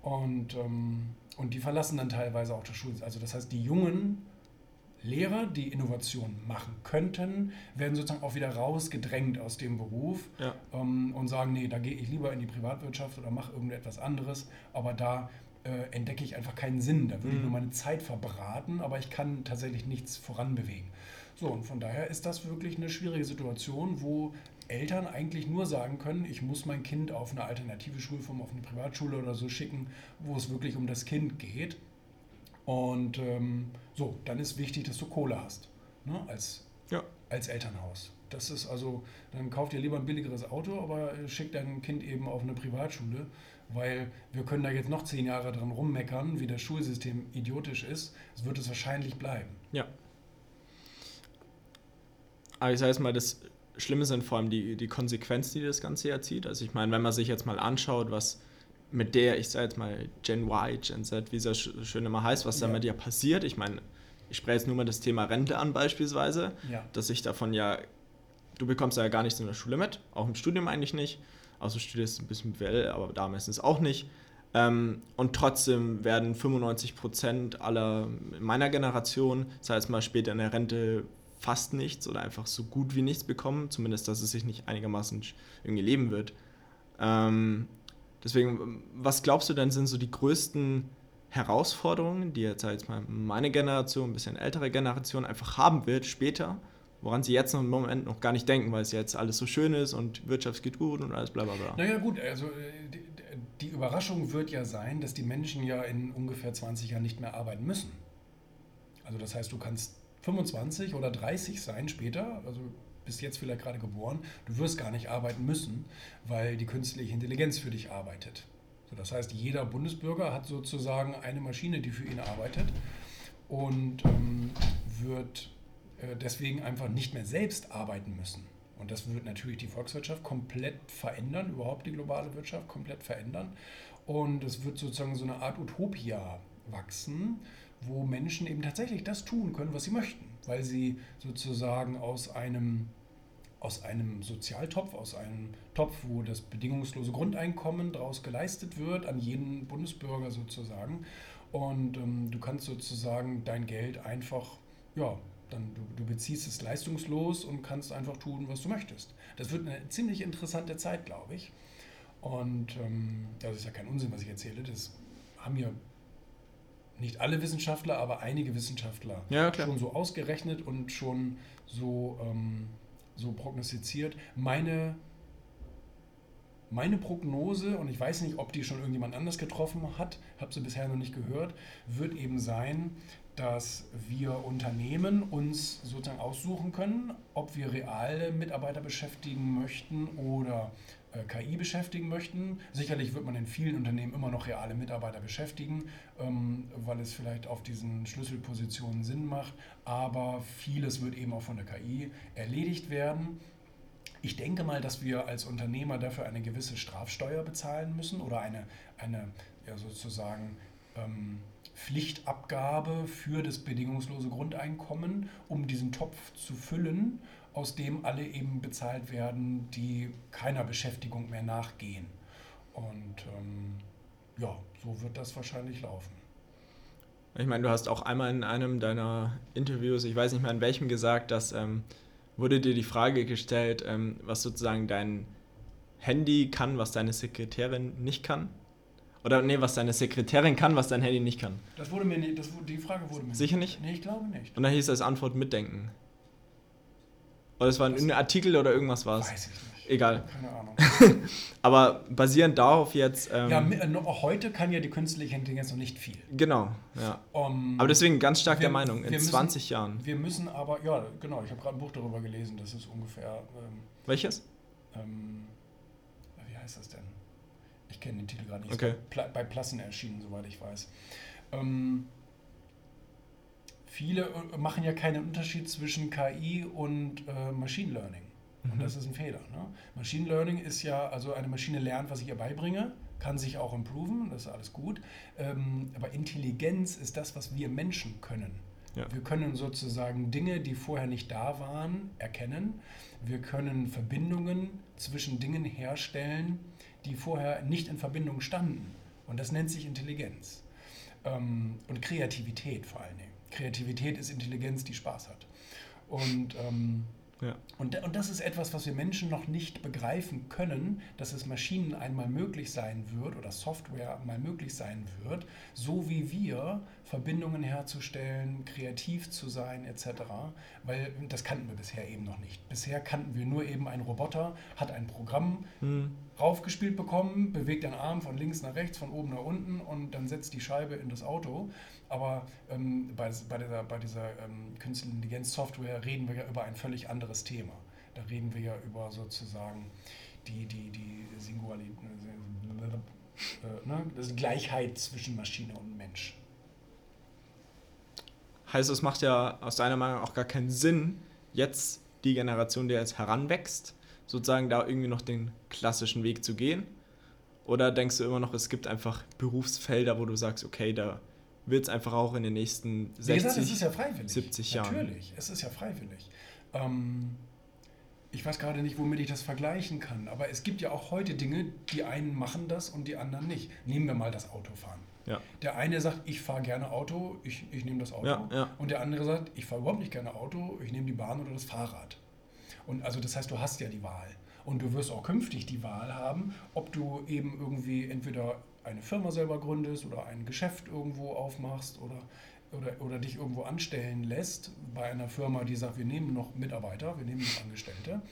Und, ähm, und die verlassen dann teilweise auch das Schulsystem. Also das heißt, die Jungen Lehrer, die Innovation machen könnten, werden sozusagen auch wieder rausgedrängt aus dem Beruf ja. ähm, und sagen, nee, da gehe ich lieber in die Privatwirtschaft oder mache irgendetwas anderes, aber da äh, entdecke ich einfach keinen Sinn. Da würde mhm. ich nur meine Zeit verbraten, aber ich kann tatsächlich nichts voranbewegen. So, und von daher ist das wirklich eine schwierige Situation, wo Eltern eigentlich nur sagen können, ich muss mein Kind auf eine alternative Schulform, auf eine Privatschule oder so schicken, wo es wirklich um das Kind geht. Und ähm, so, dann ist wichtig, dass du Kohle hast, ne, als, ja. als Elternhaus. Das ist also, dann kauft ihr lieber ein billigeres Auto, aber schickt dein Kind eben auf eine Privatschule, weil wir können da jetzt noch zehn Jahre dran rummeckern, wie das Schulsystem idiotisch ist. Es wird es wahrscheinlich bleiben. Ja. Aber ich sage jetzt mal, das Schlimme sind vor allem die, die Konsequenz, die das Ganze erzieht. Also ich meine, wenn man sich jetzt mal anschaut, was mit der, ich sage jetzt mal Gen Y, Gen Z, wie es ja schön immer heißt, was ja. damit ja passiert. Ich meine, ich spreche jetzt nur mal das Thema Rente an beispielsweise, ja. dass ich davon ja, du bekommst ja gar nichts in der Schule mit, auch im Studium eigentlich nicht, außer du studierst ein bisschen BWL, aber da meistens auch nicht. Ähm, und trotzdem werden 95 Prozent aller meiner Generation, sei es mal später in der Rente, fast nichts oder einfach so gut wie nichts bekommen, zumindest, dass es sich nicht einigermaßen irgendwie leben wird. Ähm, deswegen, was glaubst du denn sind so die größten Herausforderungen, die jetzt, jetzt mal meine Generation, ein bisschen ältere Generation einfach haben wird später, woran sie jetzt noch im Moment noch gar nicht denken, weil es jetzt alles so schön ist und Wirtschaft geht gut und alles bla bla bla. Naja gut, also äh, die, die Überraschung wird ja sein, dass die Menschen ja in ungefähr 20 Jahren nicht mehr arbeiten müssen. Also das heißt, du kannst 25 oder 30 sein später, also bist jetzt vielleicht gerade geboren, du wirst gar nicht arbeiten müssen, weil die künstliche Intelligenz für dich arbeitet. So, das heißt, jeder Bundesbürger hat sozusagen eine Maschine, die für ihn arbeitet und ähm, wird äh, deswegen einfach nicht mehr selbst arbeiten müssen. Und das wird natürlich die Volkswirtschaft komplett verändern, überhaupt die globale Wirtschaft komplett verändern. Und es wird sozusagen so eine Art Utopia wachsen, wo Menschen eben tatsächlich das tun können, was sie möchten, weil sie sozusagen aus einem, aus einem Sozialtopf, aus einem Topf, wo das bedingungslose Grundeinkommen daraus geleistet wird, an jeden Bundesbürger sozusagen. Und ähm, du kannst sozusagen dein Geld einfach, ja, dann du, du beziehst es leistungslos und kannst einfach tun, was du möchtest. Das wird eine ziemlich interessante Zeit, glaube ich. Und ähm, das ist ja kein Unsinn, was ich erzähle. Das haben ja nicht alle Wissenschaftler, aber einige Wissenschaftler ja, schon so ausgerechnet und schon so, ähm, so prognostiziert. Meine, meine Prognose, und ich weiß nicht, ob die schon irgendjemand anders getroffen hat, habe sie bisher noch nicht gehört, wird eben sein, dass wir Unternehmen uns sozusagen aussuchen können, ob wir reale Mitarbeiter beschäftigen möchten oder KI beschäftigen möchten. Sicherlich wird man in vielen Unternehmen immer noch reale Mitarbeiter beschäftigen, ähm, weil es vielleicht auf diesen Schlüsselpositionen Sinn macht, aber vieles wird eben auch von der KI erledigt werden. Ich denke mal, dass wir als Unternehmer dafür eine gewisse Strafsteuer bezahlen müssen oder eine, eine ja, sozusagen ähm, Pflichtabgabe für das bedingungslose Grundeinkommen, um diesen Topf zu füllen, aus dem alle eben bezahlt werden, die keiner Beschäftigung mehr nachgehen. Und ähm, ja, so wird das wahrscheinlich laufen. Ich meine, du hast auch einmal in einem deiner Interviews, ich weiß nicht mehr in welchem, gesagt, dass ähm, wurde dir die Frage gestellt, ähm, was sozusagen dein Handy kann, was deine Sekretärin nicht kann. Oder nee, was deine Sekretärin kann, was dein Handy nicht kann. Das wurde mir nicht, das, die Frage wurde mir Sicher nicht? Nee, ich glaube nicht. Und dann hieß das Antwort mitdenken. Oder es war ein Artikel oder irgendwas war es. Weiß ich nicht. Egal. Keine Ahnung. *laughs* Aber basierend darauf jetzt. Ähm, ja, äh, heute kann ja die künstliche Intelligenz noch nicht viel. Genau, ja. Um, aber deswegen ganz stark wir, der Meinung, in müssen, 20 Jahren. Wir müssen aber, ja, genau, ich habe gerade ein Buch darüber gelesen, das ist ungefähr. Ähm, Welches? Ähm, wie heißt das denn? Ich kenne den Titel gerade nicht. Okay. Bei Plassen erschienen, soweit ich weiß. Ähm, viele äh, machen ja keinen Unterschied zwischen KI und äh, Machine Learning. Und mhm. das ist ein Fehler. Ne? Machine Learning ist ja, also eine Maschine lernt, was ich ihr beibringe, kann sich auch improven, das ist alles gut. Ähm, aber Intelligenz ist das, was wir Menschen können. Ja. Wir können sozusagen Dinge, die vorher nicht da waren, erkennen. Wir können Verbindungen zwischen Dingen herstellen, die vorher nicht in Verbindung standen. Und das nennt sich Intelligenz. Ähm, und Kreativität vor allen Dingen. Kreativität ist Intelligenz, die Spaß hat. Und, ähm, ja. und, und das ist etwas, was wir Menschen noch nicht begreifen können, dass es Maschinen einmal möglich sein wird oder Software mal möglich sein wird, so wie wir Verbindungen herzustellen, kreativ zu sein etc. Weil das kannten wir bisher eben noch nicht. Bisher kannten wir nur eben ein Roboter, hat ein Programm hm. raufgespielt bekommen, bewegt den Arm von links nach rechts, von oben nach unten und dann setzt die Scheibe in das Auto. Aber ähm, bei, bei, dieser, bei dieser ähm, künstlichen Intelligenz-Software reden wir ja über ein völlig anderes Thema. Da reden wir ja über sozusagen die, die, die Singularität, äh, ne, das ist Gleichheit zwischen Maschine und Mensch. Heißt, es macht ja aus deiner Meinung auch gar keinen Sinn, jetzt die Generation, die jetzt heranwächst, sozusagen da irgendwie noch den klassischen Weg zu gehen? Oder denkst du immer noch, es gibt einfach Berufsfelder, wo du sagst, okay, da wird es einfach auch in den nächsten 60, Wie gesagt, es ist ja freiwillig. 70 Jahren. Natürlich, es ist ja freiwillig. Ähm, ich weiß gerade nicht, womit ich das vergleichen kann, aber es gibt ja auch heute Dinge, die einen machen das und die anderen nicht. Nehmen wir mal das Autofahren. Ja. Der eine sagt, ich fahre gerne Auto, ich, ich nehme das Auto. Ja, ja. Und der andere sagt, ich fahre überhaupt nicht gerne Auto, ich nehme die Bahn oder das Fahrrad. Und also das heißt, du hast ja die Wahl. Und du wirst auch künftig die Wahl haben, ob du eben irgendwie entweder eine Firma selber gründest oder ein Geschäft irgendwo aufmachst oder, oder, oder dich irgendwo anstellen lässt bei einer Firma, die sagt, wir nehmen noch Mitarbeiter, wir nehmen noch Angestellte.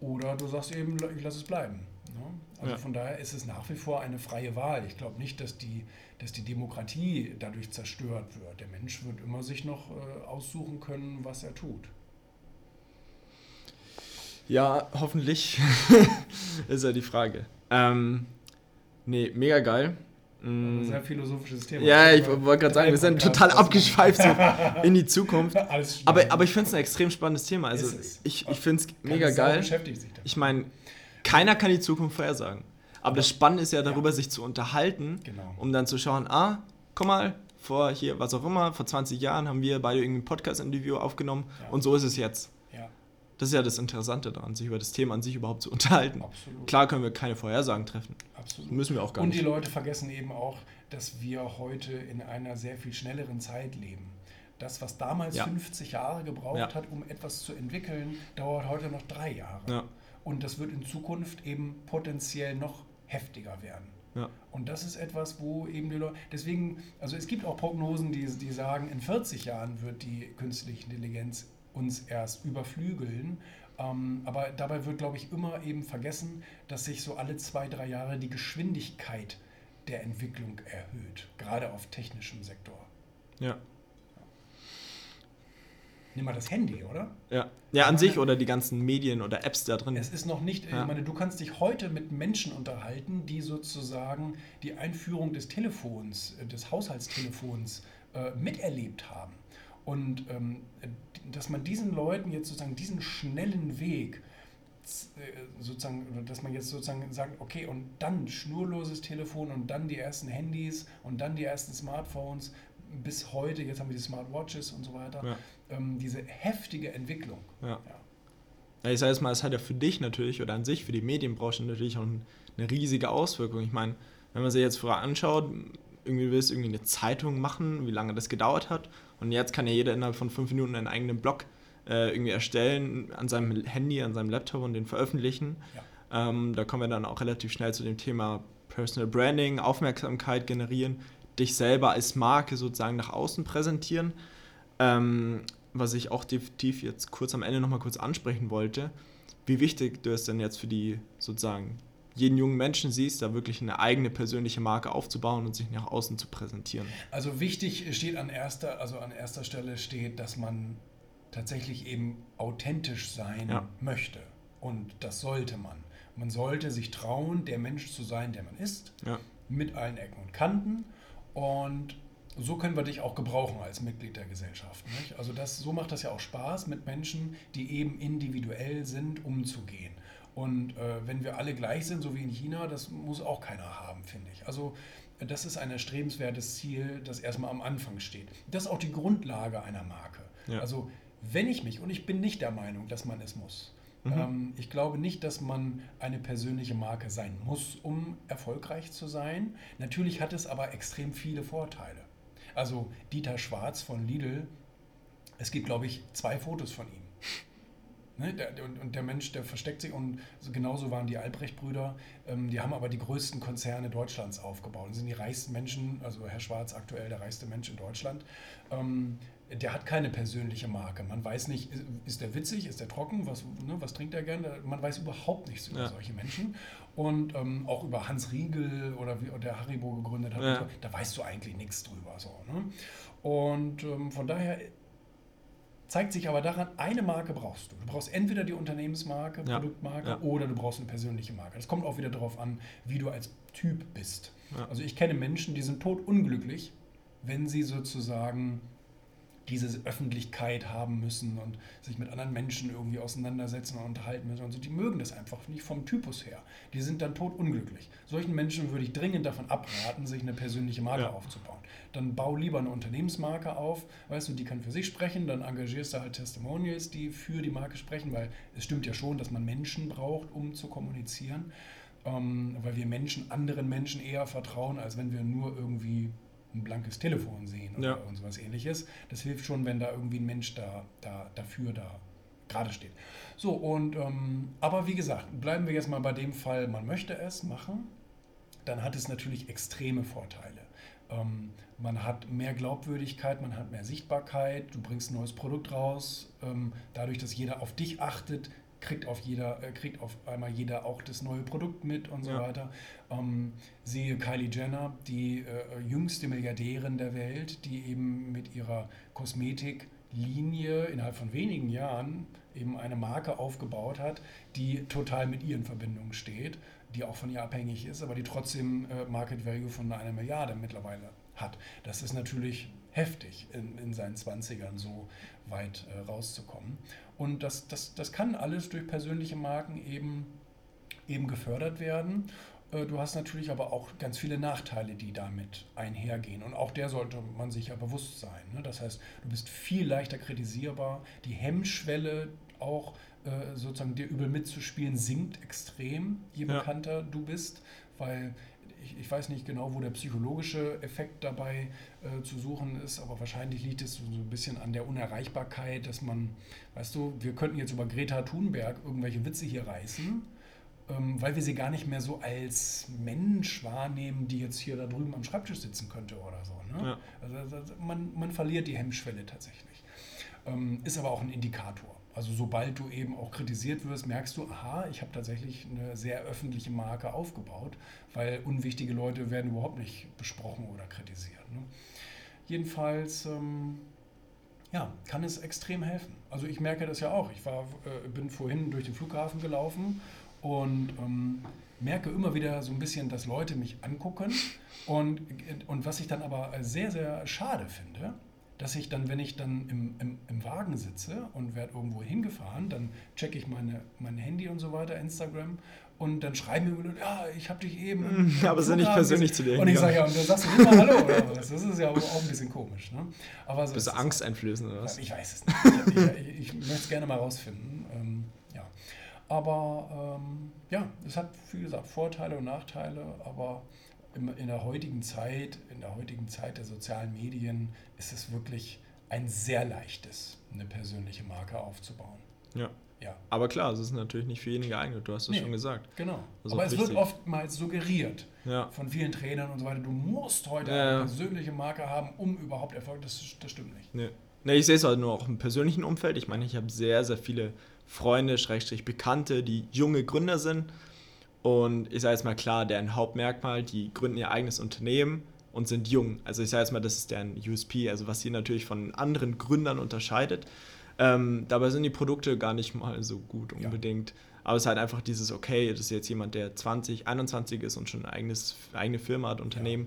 Oder du sagst eben, ich lasse es bleiben. Ne? Also Ja. von daher ist es nach wie vor eine freie Wahl. Ich glaube nicht, dass die, dass die Demokratie dadurch zerstört wird. Der Mensch wird immer sich noch äh, aussuchen können, was er tut. Ja, hoffentlich *laughs* ist ja die Frage. Ähm, nee, mega geil. Mm. Ein sehr philosophisches Thema. Ja, ich wollte gerade sagen, wir sind total abgeschweift so *laughs* in die Zukunft. Aber, aber ich finde es ein extrem spannendes Thema. Also ich, ich finde es mega geil. beschäftigt sich damit. Ich meine, keiner kann die Zukunft vorhersagen. Aber das Spannende ist ja darüber, Ja. sich zu unterhalten, Genau. um dann zu schauen, ah, guck mal, vor hier, was auch immer, vor 20 Jahren haben wir beide irgendein Podcast-Interview aufgenommen Ja. und so ist es jetzt. Ja, Das ist ja das Interessante daran, sich über das Thema an sich überhaupt zu unterhalten. absolut. Klar können wir keine Vorhersagen treffen. absolut. Müssen wir auch gar Und die nicht. Leute vergessen eben auch, dass wir heute in einer sehr viel schnelleren Zeit leben. Das, was damals Ja. 50 Jahre gebraucht Ja. hat, um etwas zu entwickeln, dauert heute noch drei Jahre. Und das wird in Zukunft eben potenziell noch heftiger werden. Ja. Und das ist etwas, wo eben die Leute. Deswegen, also es gibt auch Prognosen, die, die sagen, in 40 Jahren wird die künstliche Intelligenz uns erst überflügeln. Ähm, aber dabei wird, glaube ich, immer eben vergessen, dass sich so alle zwei, drei Jahre die Geschwindigkeit der Entwicklung erhöht, gerade auf technischem Sektor. Ja. Nimm mal das Handy, oder? Ja. ja, an sich oder die ganzen Medien oder Apps da drin. Es ist noch nicht, Ja. ich meine, du kannst dich heute mit Menschen unterhalten, die sozusagen die Einführung des Telefons, äh, des Haushaltstelefons äh, miterlebt haben. Und ähm, dass man diesen Leuten jetzt sozusagen diesen schnellen Weg äh, sozusagen, dass man jetzt sozusagen sagt, okay, und dann schnurloses Telefon und dann die ersten Handys und dann die ersten Smartphones bis heute, jetzt haben wir die Smartwatches und so weiter, Ja. ähm, diese heftige Entwicklung. Ja. Ja. Ja, ich sage jetzt mal, es hat ja für dich natürlich oder an sich für die Medienbranche natürlich auch eine riesige Auswirkung. Ich meine, wenn man sich jetzt vorher anschaut, irgendwie willst du irgendwie eine Zeitung machen, wie lange das gedauert hat. Und jetzt kann ja jeder innerhalb von fünf Minuten einen eigenen Blog äh, irgendwie erstellen, an seinem Handy, an seinem Laptop und den veröffentlichen. Ähm, da kommen wir dann auch relativ schnell zu dem Thema Personal Branding, Aufmerksamkeit generieren, dich selber als Marke sozusagen nach außen präsentieren. Ähm, was ich auch definitiv jetzt kurz am Ende nochmal kurz ansprechen wollte, wie wichtig du es denn jetzt für die sozusagen jeden jungen Menschen siehst, da wirklich eine eigene persönliche Marke aufzubauen und sich nach außen zu präsentieren. Also wichtig steht an erster, also an erster Stelle steht, dass man tatsächlich eben authentisch sein Ja. möchte. Und das sollte man. Man sollte sich trauen, der Mensch zu sein, der man ist, Ja. mit allen Ecken und Kanten. Und so können wir dich auch gebrauchen als Mitglied der Gesellschaft. Nicht? Also das, so macht das ja auch Spaß, mit Menschen, die eben individuell sind, umzugehen. Und äh, wenn wir alle gleich sind, so wie in China, das muss auch keiner haben, finde ich. Also äh, das ist ein erstrebenswertes Ziel, das erstmal am Anfang steht. Das ist auch die Grundlage einer Marke. Ja. Also wenn ich mich, und ich bin nicht der Meinung, dass man es muss, Mhm. ähm, ich glaube nicht, dass man eine persönliche Marke sein muss, um erfolgreich zu sein. Natürlich hat es aber extrem viele Vorteile. Also Dieter Schwarz von Lidl, es gibt, glaube ich, zwei Fotos von ihm. *laughs* Ne, der, und, und der Mensch, der versteckt sich und so, genauso waren die Albrecht-Brüder. Ähm, die haben aber die größten Konzerne Deutschlands aufgebaut. Das sind die reichsten Menschen, also Herr Schwarz aktuell der reichste Mensch in Deutschland. Ähm, der hat keine persönliche Marke. Man weiß nicht, ist, ist der witzig, ist der trocken, was, ne, was trinkt er gerne? Man weiß überhaupt nichts über Ja. solche Menschen. Und ähm, auch über Hans Riegel oder wie der Haribo gegründet hat, Ja. so, da weißt du eigentlich nichts drüber. So, ne? Und ähm, von daher zeigt sich aber daran, eine Marke brauchst du. Du brauchst entweder die Unternehmensmarke, Ja. Produktmarke Ja. oder du brauchst eine persönliche Marke. Das kommt auch wieder darauf an, wie du als Typ bist. Ja. Also ich kenne Menschen, die sind totunglücklich, wenn sie sozusagen diese Öffentlichkeit haben müssen und sich mit anderen Menschen irgendwie auseinandersetzen und unterhalten müssen. Und so, die mögen das einfach nicht vom Typus her. Die sind dann totunglücklich. Solchen Menschen würde ich dringend davon abraten, sich eine persönliche Marke Ja. aufzubauen. Dann bau lieber eine Unternehmensmarke auf, weißt du, die kann für sich sprechen, dann engagierst du halt Testimonials, die für die Marke sprechen, weil es stimmt ja schon, dass man Menschen braucht, um zu kommunizieren. Ähm, weil wir Menschen anderen Menschen eher vertrauen, als wenn wir nur irgendwie ein blankes Telefon sehen oder Ja. und sowas ähnliches. Das hilft schon, wenn da irgendwie ein Mensch da, da dafür da gerade steht. So, und ähm, aber wie gesagt, bleiben wir jetzt mal bei dem Fall, man möchte es machen, dann hat es natürlich extreme Vorteile. Ähm, man hat mehr Glaubwürdigkeit, man hat mehr Sichtbarkeit, du bringst ein neues Produkt raus. Ähm, dadurch, dass jeder auf dich achtet, kriegt auf, jeder, äh, kriegt auf einmal jeder auch das neue Produkt mit und so Ja. weiter. Ähm, siehe Kylie Jenner, die äh, jüngste Milliardärin der Welt, die eben mit ihrer Kosmetiklinie innerhalb von wenigen Jahren eben eine Marke aufgebaut hat, die total mit ihr in Verbindung steht, die auch von ihr abhängig ist, aber die trotzdem äh, Market Value von einer Milliarde mittlerweile hat. Das ist natürlich heftig, in, in seinen 20ern so weit äh, rauszukommen. Und das, das, das kann alles durch persönliche Marken eben, eben gefördert werden. Äh, Du hast natürlich aber auch ganz viele Nachteile, die damit einhergehen. Und auch der sollte man sich ja bewusst sein. ne? Das heißt, du bist viel leichter kritisierbar. Die Hemmschwelle auch äh, sozusagen dir übel mitzuspielen sinkt extrem, je Ja. bekannter du bist, weil ich, ich weiß nicht genau, wo der psychologische Effekt dabei äh, zu suchen ist, aber wahrscheinlich liegt es so ein bisschen an der Unerreichbarkeit, dass man, weißt du, wir könnten jetzt über Greta Thunberg irgendwelche Witze hier reißen, ähm, weil wir sie gar nicht mehr so als Mensch wahrnehmen, die jetzt hier da drüben am Schreibtisch sitzen könnte oder so. Ne? Ja. Also, also man, man verliert die Hemmschwelle tatsächlich. Ähm, ist aber auch ein Indikator. Also sobald du eben auch kritisiert wirst, merkst du, aha, ich habe tatsächlich eine sehr öffentliche Marke aufgebaut, weil unwichtige Leute werden überhaupt nicht besprochen oder kritisiert. Ne? Jedenfalls ähm, ja, kann es extrem helfen. Also ich merke das ja auch. Ich war, äh, bin vorhin durch den Flughafen gelaufen und ähm, merke immer wieder so ein bisschen, dass Leute mich angucken. Und, und was ich dann aber sehr, sehr schade finde, dass ich dann, wenn ich dann im, im, im Wagen sitze und werde irgendwo hingefahren, dann checke ich meine, mein Handy und so weiter, Instagram, und dann schreiben mir Leute, ja, ich habe dich eben. im *laughs* Mhm, aber sind nicht persönlich gesehen." zu dir Und ich sage, ja, und dann sagst du immer Hallo oder was? Das ist ja aber auch ein bisschen komisch. Ne? Aber so Bist ist du es. angsteinflößend oder was? Ich weiß es nicht. Ich, ich, ich möchte es gerne mal rausfinden. Ähm, ja. Aber ähm, ja, es hat, wie gesagt, Vorteile und Nachteile, aber in der heutigen Zeit, in der heutigen Zeit der sozialen Medien ist es wirklich ein sehr leichtes, eine persönliche Marke aufzubauen. Ja. Ja, Aber klar, es ist natürlich nicht für jeden geeignet, du hast es Nee. schon gesagt. genau. Aber es richtig. wird oftmals suggeriert Ja. von vielen Trainern und so weiter, du musst heute ja. eine persönliche Marke haben, um überhaupt Erfolg. Das, das stimmt nicht. Nee. Nee, ich sehe es halt nur auch im persönlichen Umfeld. Ich meine, ich habe sehr, sehr viele Freunde, Schrägstrich Bekannte, die junge Gründer sind. Und ich sage jetzt mal klar, deren Hauptmerkmal, die gründen ihr eigenes Unternehmen und sind jung. Also ich sage jetzt mal, das ist deren USP, also was sie natürlich von anderen Gründern unterscheidet. Ähm, dabei sind die Produkte gar nicht mal so gut Ja. unbedingt. Aber es ist halt einfach dieses, okay, das ist jetzt jemand, der 20, 21 ist und schon ein eigenes, eigene Firma hat, Unternehmen.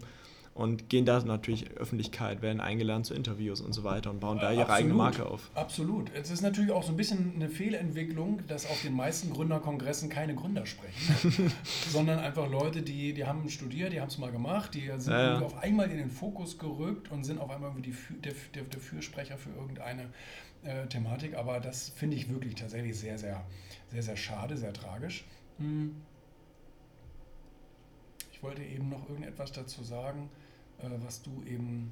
Und gehen da natürlich Öffentlichkeit, werden eingeladen zu Interviews und so weiter und bauen da ihre eigene Absolut. Marke auf. Absolut. Es ist natürlich auch so ein bisschen eine Fehlentwicklung, dass auf den meisten Gründerkongressen keine Gründer sprechen, *laughs* sondern einfach Leute, die, die haben studiert, die haben es mal gemacht, die sind Ja, ja. irgendwie auf einmal in den Fokus gerückt und sind auf einmal irgendwie die, der, der, der Fürsprecher für irgendeine äh, Thematik. Aber das finde ich wirklich tatsächlich sehr, sehr, sehr, sehr schade, sehr tragisch. Hm. Ich wollte eben noch irgendetwas dazu sagen, was du eben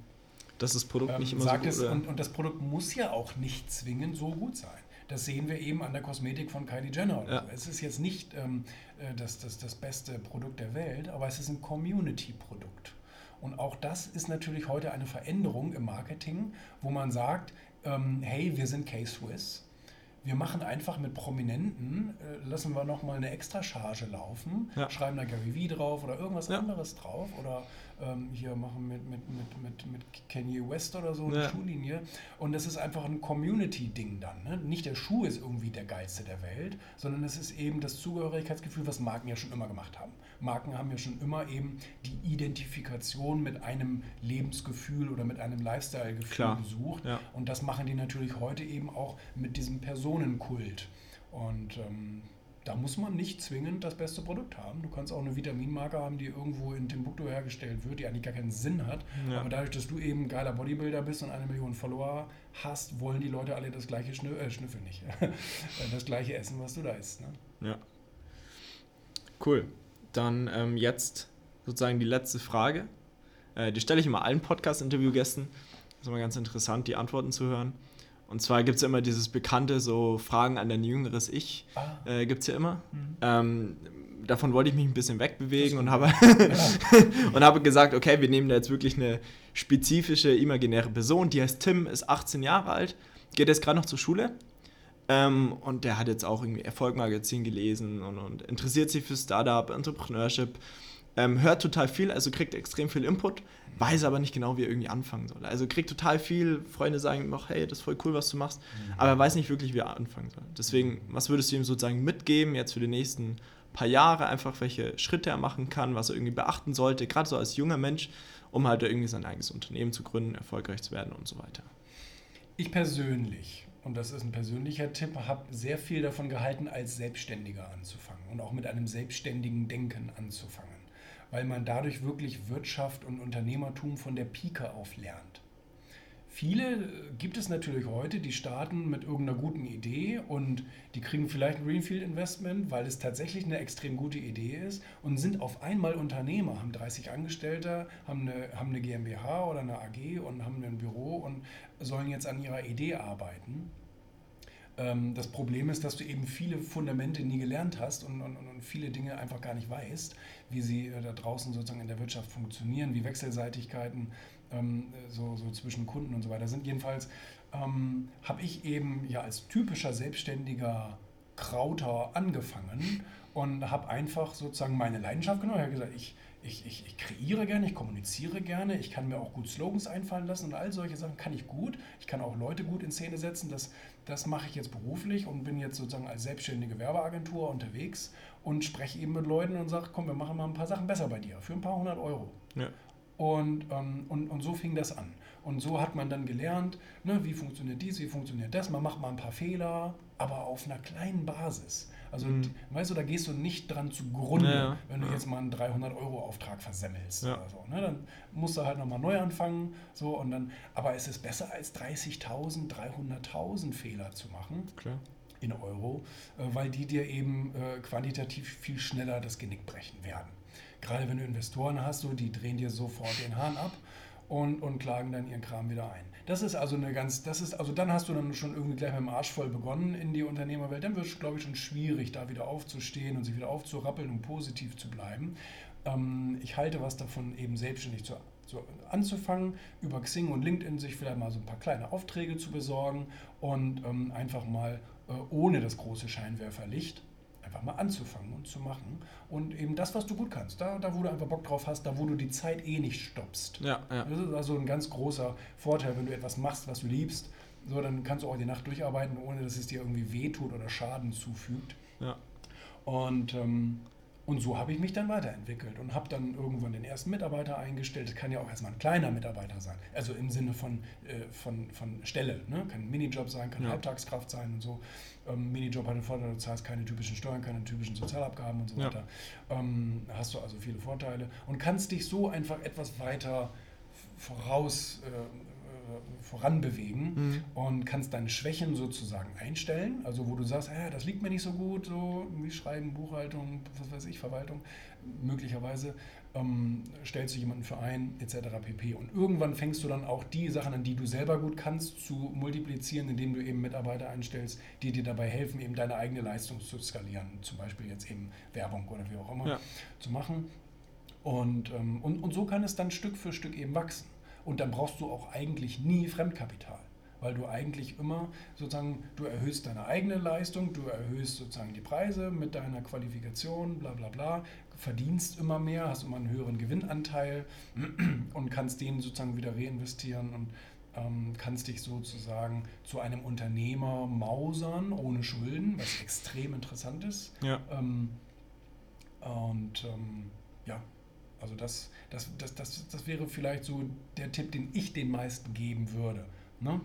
Dass das Produkt ähm, nicht immer sagt so gut und, und das Produkt muss ja auch nicht zwingend so gut sein. Das sehen wir eben an der Kosmetik von Kylie Jenner. Ja. Es ist jetzt nicht ähm, äh, das, das, das beste Produkt der Welt, aber es ist ein Community-Produkt. Und auch das ist natürlich heute eine Veränderung im Marketing, wo man sagt, ähm, hey, wir sind K-Swiss. wir machen einfach mit Prominenten, äh, lassen wir nochmal eine Extracharge laufen, Ja. schreiben da Gary Vee drauf oder irgendwas Ja. anderes drauf oder ähm, hier machen mit, mit, mit, mit, mit Kanye West oder so eine Ja. Schuhlinie. Und das ist einfach ein Community-Ding dann. Ne? Nicht der Schuh ist irgendwie der geilste der Welt, sondern es ist eben das Zugehörigkeitsgefühl, was Marken ja schon immer gemacht haben. Marken haben ja schon immer eben die Identifikation mit einem Lebensgefühl oder mit einem Lifestyle-Gefühl gesucht. Ja. Und das machen die natürlich heute eben auch mit diesem Personenkult. Und ähm, da muss man nicht zwingend das beste Produkt haben. Du kannst auch eine Vitaminmarke haben, die irgendwo in Timbuktu hergestellt wird, die eigentlich gar keinen Sinn hat. Ja. Aber dadurch, dass du eben ein geiler Bodybuilder bist und eine Million Follower hast, wollen die Leute alle das gleiche Schnü äh, Schnüffel nicht. *laughs* das gleiche essen, was du da isst. Ne? Ja. Cool. Dann ähm, jetzt sozusagen die letzte Frage. Äh, die stelle ich immer allen Podcast-Interviewgästen. Das ist immer ganz interessant, die Antworten zu hören. Und zwar gibt es ja immer dieses bekannte so Fragen an dein jüngeres Ich. Ah. Äh, gibt es ja immer. Mhm. Ähm, davon wollte ich mich ein bisschen wegbewegen und habe, *laughs* und habe gesagt, okay, wir nehmen da jetzt wirklich eine spezifische imaginäre Person, die heißt Tim, ist 18 Jahre alt, geht jetzt gerade noch zur Schule ähm, und der hat jetzt auch irgendwie Erfolgmagazin gelesen und, und interessiert sich für Startup, Entrepreneurship, ähm, hört total viel, also kriegt extrem viel Input, weiß aber nicht genau, wie er irgendwie anfangen soll. Also kriegt total viel, Freunde sagen ihm auch, hey, das ist voll cool, was du machst, aber er weiß nicht wirklich, wie er anfangen soll. Deswegen, was würdest du ihm sozusagen mitgeben jetzt für die nächsten paar Jahre, einfach welche Schritte er machen kann, was er irgendwie beachten sollte, gerade so als junger Mensch, um halt irgendwie sein eigenes Unternehmen zu gründen, erfolgreich zu werden und so weiter. Ich persönlich, und das ist ein persönlicher Tipp, habe sehr viel davon gehalten, als Selbstständiger anzufangen und auch mit einem selbstständigen Denken anzufangen, weil man dadurch wirklich Wirtschaft und Unternehmertum von der Pike auf lernt. Viele äh, gibt es natürlich heute, die starten mit irgendeiner guten Idee und die kriegen vielleicht ein Greenfield Investment, weil es tatsächlich eine extrem gute Idee ist und sind auf einmal Unternehmer, haben 30 Angestellte, haben eine, haben eine GmbH oder eine AG und haben ein Büro und sollen jetzt an ihrer Idee arbeiten. Ähm, Das Problem ist, dass du eben viele Fundamente nie gelernt hast und, und, und viele Dinge einfach gar nicht weißt, wie sie äh, da draußen sozusagen in der Wirtschaft funktionieren, wie Wechselseitigkeiten ähm, so, so zwischen Kunden und so weiter sind. Jedenfalls ähm, habe ich eben ja als typischer selbstständiger Krauter angefangen und habe einfach sozusagen meine Leidenschaft genommen. Ich habe gesagt, ich, ich, ich, ich kreiere gerne, ich kommuniziere gerne, ich kann mir auch gut Slogans einfallen lassen und all solche Sachen kann ich gut. Ich kann auch Leute gut in Szene setzen. Das, das mache ich jetzt beruflich und bin jetzt sozusagen als selbstständige Werbeagentur unterwegs und spreche eben mit Leuten und sage, komm, wir machen mal ein paar Sachen besser bei dir für ein paar hundert Euro. Ja. Und, ähm, und, und so fing das an. Und so hat man dann gelernt, ne, wie funktioniert dies, wie funktioniert das. Man macht mal ein paar Fehler, aber auf einer kleinen Basis. Also, Mhm. weißt du, da gehst du nicht dran zugrunde, Ja, wenn du ja. jetzt mal einen 300-Euro-Auftrag versemmelst Ja. oder so. Ne? Dann musst du halt nochmal neu anfangen. So, und dann, aber es ist besser als 30.000, 300.000 Fehler zu machen Klar. in Euro, äh, weil die dir eben äh, quantitativ viel schneller das Genick brechen werden. Gerade wenn du Investoren hast, so, die drehen dir sofort den Hahn ab und, und klagen dann ihren Kram wieder ein. Das ist also eine ganz, das ist, also dann hast du dann schon irgendwie gleich mit dem Arsch voll begonnen in die Unternehmerwelt. Dann wird es, glaube ich, schon schwierig, da wieder aufzustehen und sich wieder aufzurappeln und positiv zu bleiben. Ähm, ich halte was davon, eben selbstständig zu, zu, anzufangen, über Xing und LinkedIn sich vielleicht mal so ein paar kleine Aufträge zu besorgen und ähm, einfach mal äh, ohne das große Scheinwerferlicht einfach mal anzufangen und zu machen. Und eben das, was du gut kannst, da, da wo du einfach Bock drauf hast, da wo du die Zeit eh nicht stoppst. Ja, ja. Das ist also ein ganz großer Vorteil, wenn du etwas machst, was du liebst, so, dann kannst du auch die Nacht durcharbeiten, ohne dass es dir irgendwie wehtut oder Schaden zufügt. ja. Und, ähm, und so habe ich mich dann weiterentwickelt und habe dann irgendwann den ersten Mitarbeiter eingestellt. Das kann ja auch erstmal ein kleiner Mitarbeiter sein. Also im Sinne von, äh, von, von Stelle. Ne? Kann ein Minijob sein, kann Ja. Halbtagskraft sein und so. Ähm, Minijob hat den Vorteil, du zahlst keine typischen Steuern, keine typischen Sozialabgaben und so Ja. weiter. Ähm, hast du also viele Vorteile und kannst dich so einfach etwas weiter voraus äh, voranbewegen Mhm. und kannst deine Schwächen sozusagen einstellen. Also wo du sagst, ah, das liegt mir nicht so gut, so wie Schreiben, Buchhaltung, was weiß ich, Verwaltung. Möglicherweise ähm, stellst du jemanden für ein, etc. pp. Und irgendwann fängst du dann auch die Sachen an, die du selber gut kannst, zu multiplizieren, indem du eben Mitarbeiter einstellst, die dir dabei helfen, eben deine eigene Leistung zu skalieren. Zum Beispiel jetzt eben Werbung oder wie auch immer Ja. zu machen. Und, ähm, und, und so kann es dann Stück für Stück eben wachsen. Und dann brauchst du auch eigentlich nie Fremdkapital. weil du eigentlich immer sozusagen, du erhöhst deine eigene Leistung, du erhöhst sozusagen die Preise mit deiner Qualifikation, bla bla bla, verdienst immer mehr, hast immer einen höheren Gewinnanteil *clears throat* und kannst den sozusagen wieder reinvestieren und ähm, kannst dich sozusagen zu einem Unternehmer mausern ohne Schulden, was extrem interessant ist. Ja. Ähm, und ähm, also das, das, das, das, das wäre vielleicht so der Tipp, den ich den meisten geben würde. Ne?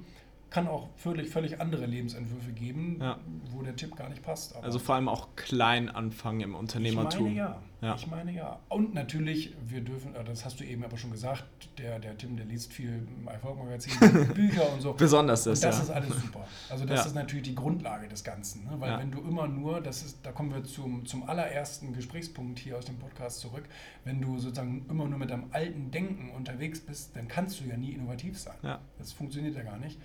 kann auch völlig, völlig andere Lebensentwürfe geben, ja. wo der Tipp gar nicht passt. also vor allem auch klein anfangen im Unternehmertum. Ich meine ja. Ja. Ich meine ja. Und natürlich, wir dürfen, äh, das hast du eben aber schon gesagt, der, der Tim, der liest viel Erfolgmagazin, *laughs* Bücher und so. Besonders das. Und das ja. ist alles super. Also das ist natürlich die Grundlage des Ganzen. Ne? Weil wenn du immer nur, das ist, da kommen wir zum, zum allerersten Gesprächspunkt hier aus dem Podcast zurück, wenn du sozusagen immer nur mit deinem alten Denken unterwegs bist, dann kannst du ja nie innovativ sein. Das funktioniert ja gar nicht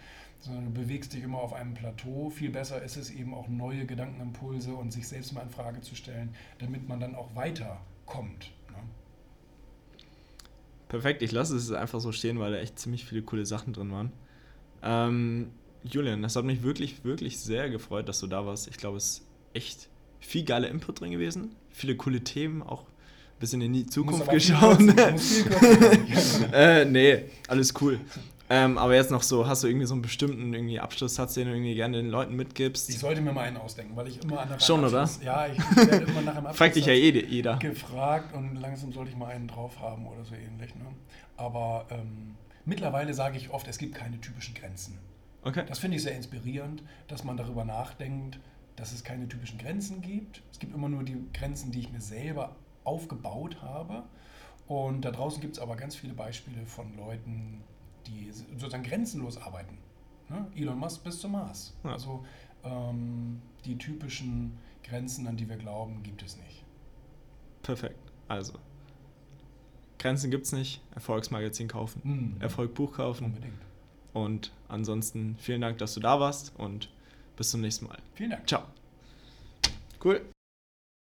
sondern du bewegst dich immer auf einem Plateau. Viel besser ist es eben auch neue Gedankenimpulse und sich selbst mal in Frage zu stellen, damit man dann auch weiterkommt. Ne? Perfekt, ich lasse es einfach so stehen, weil da echt ziemlich viele coole Sachen drin waren. Ähm, Julian, das hat mich wirklich, wirklich sehr gefreut, dass du da warst. Ich glaube, es ist echt viel geiler Input drin gewesen, viele coole Themen, auch ein bisschen in die Zukunft geschaut. *laughs* äh, nee, alles cool. Ähm, aber jetzt noch so, hast du irgendwie so einen bestimmten irgendwie Abschlusssatz, den du irgendwie gerne den Leuten mitgibst? Ich sollte mir mal einen ausdenken, weil ich immer an der Schon, Abschluss, oder? Ja, ich, ich werde immer nach einem Abschluss *laughs* Fragt dich ja jeder. gefragt und langsam sollte ich mal einen drauf haben oder so ähnlich. Ne? Aber ähm, mittlerweile sage ich oft, es gibt keine typischen Grenzen. Okay. Das finde ich sehr inspirierend, dass man darüber nachdenkt, dass es keine typischen Grenzen gibt. Es gibt immer nur die Grenzen, die ich mir selber aufgebaut habe. Und da draußen gibt es aber ganz viele Beispiele von Leuten, die sozusagen grenzenlos arbeiten. Ne? Elon Musk bis zum Mars. Ja. Also ähm, die typischen Grenzen, an die wir glauben, gibt es nicht. Perfekt. Also, Grenzen gibt es nicht. Erfolgsmagazin kaufen. Mhm. Erfolgbuch kaufen. Unbedingt. Und ansonsten vielen Dank, dass du da warst und bis zum nächsten Mal. Vielen Dank. Ciao. Cool.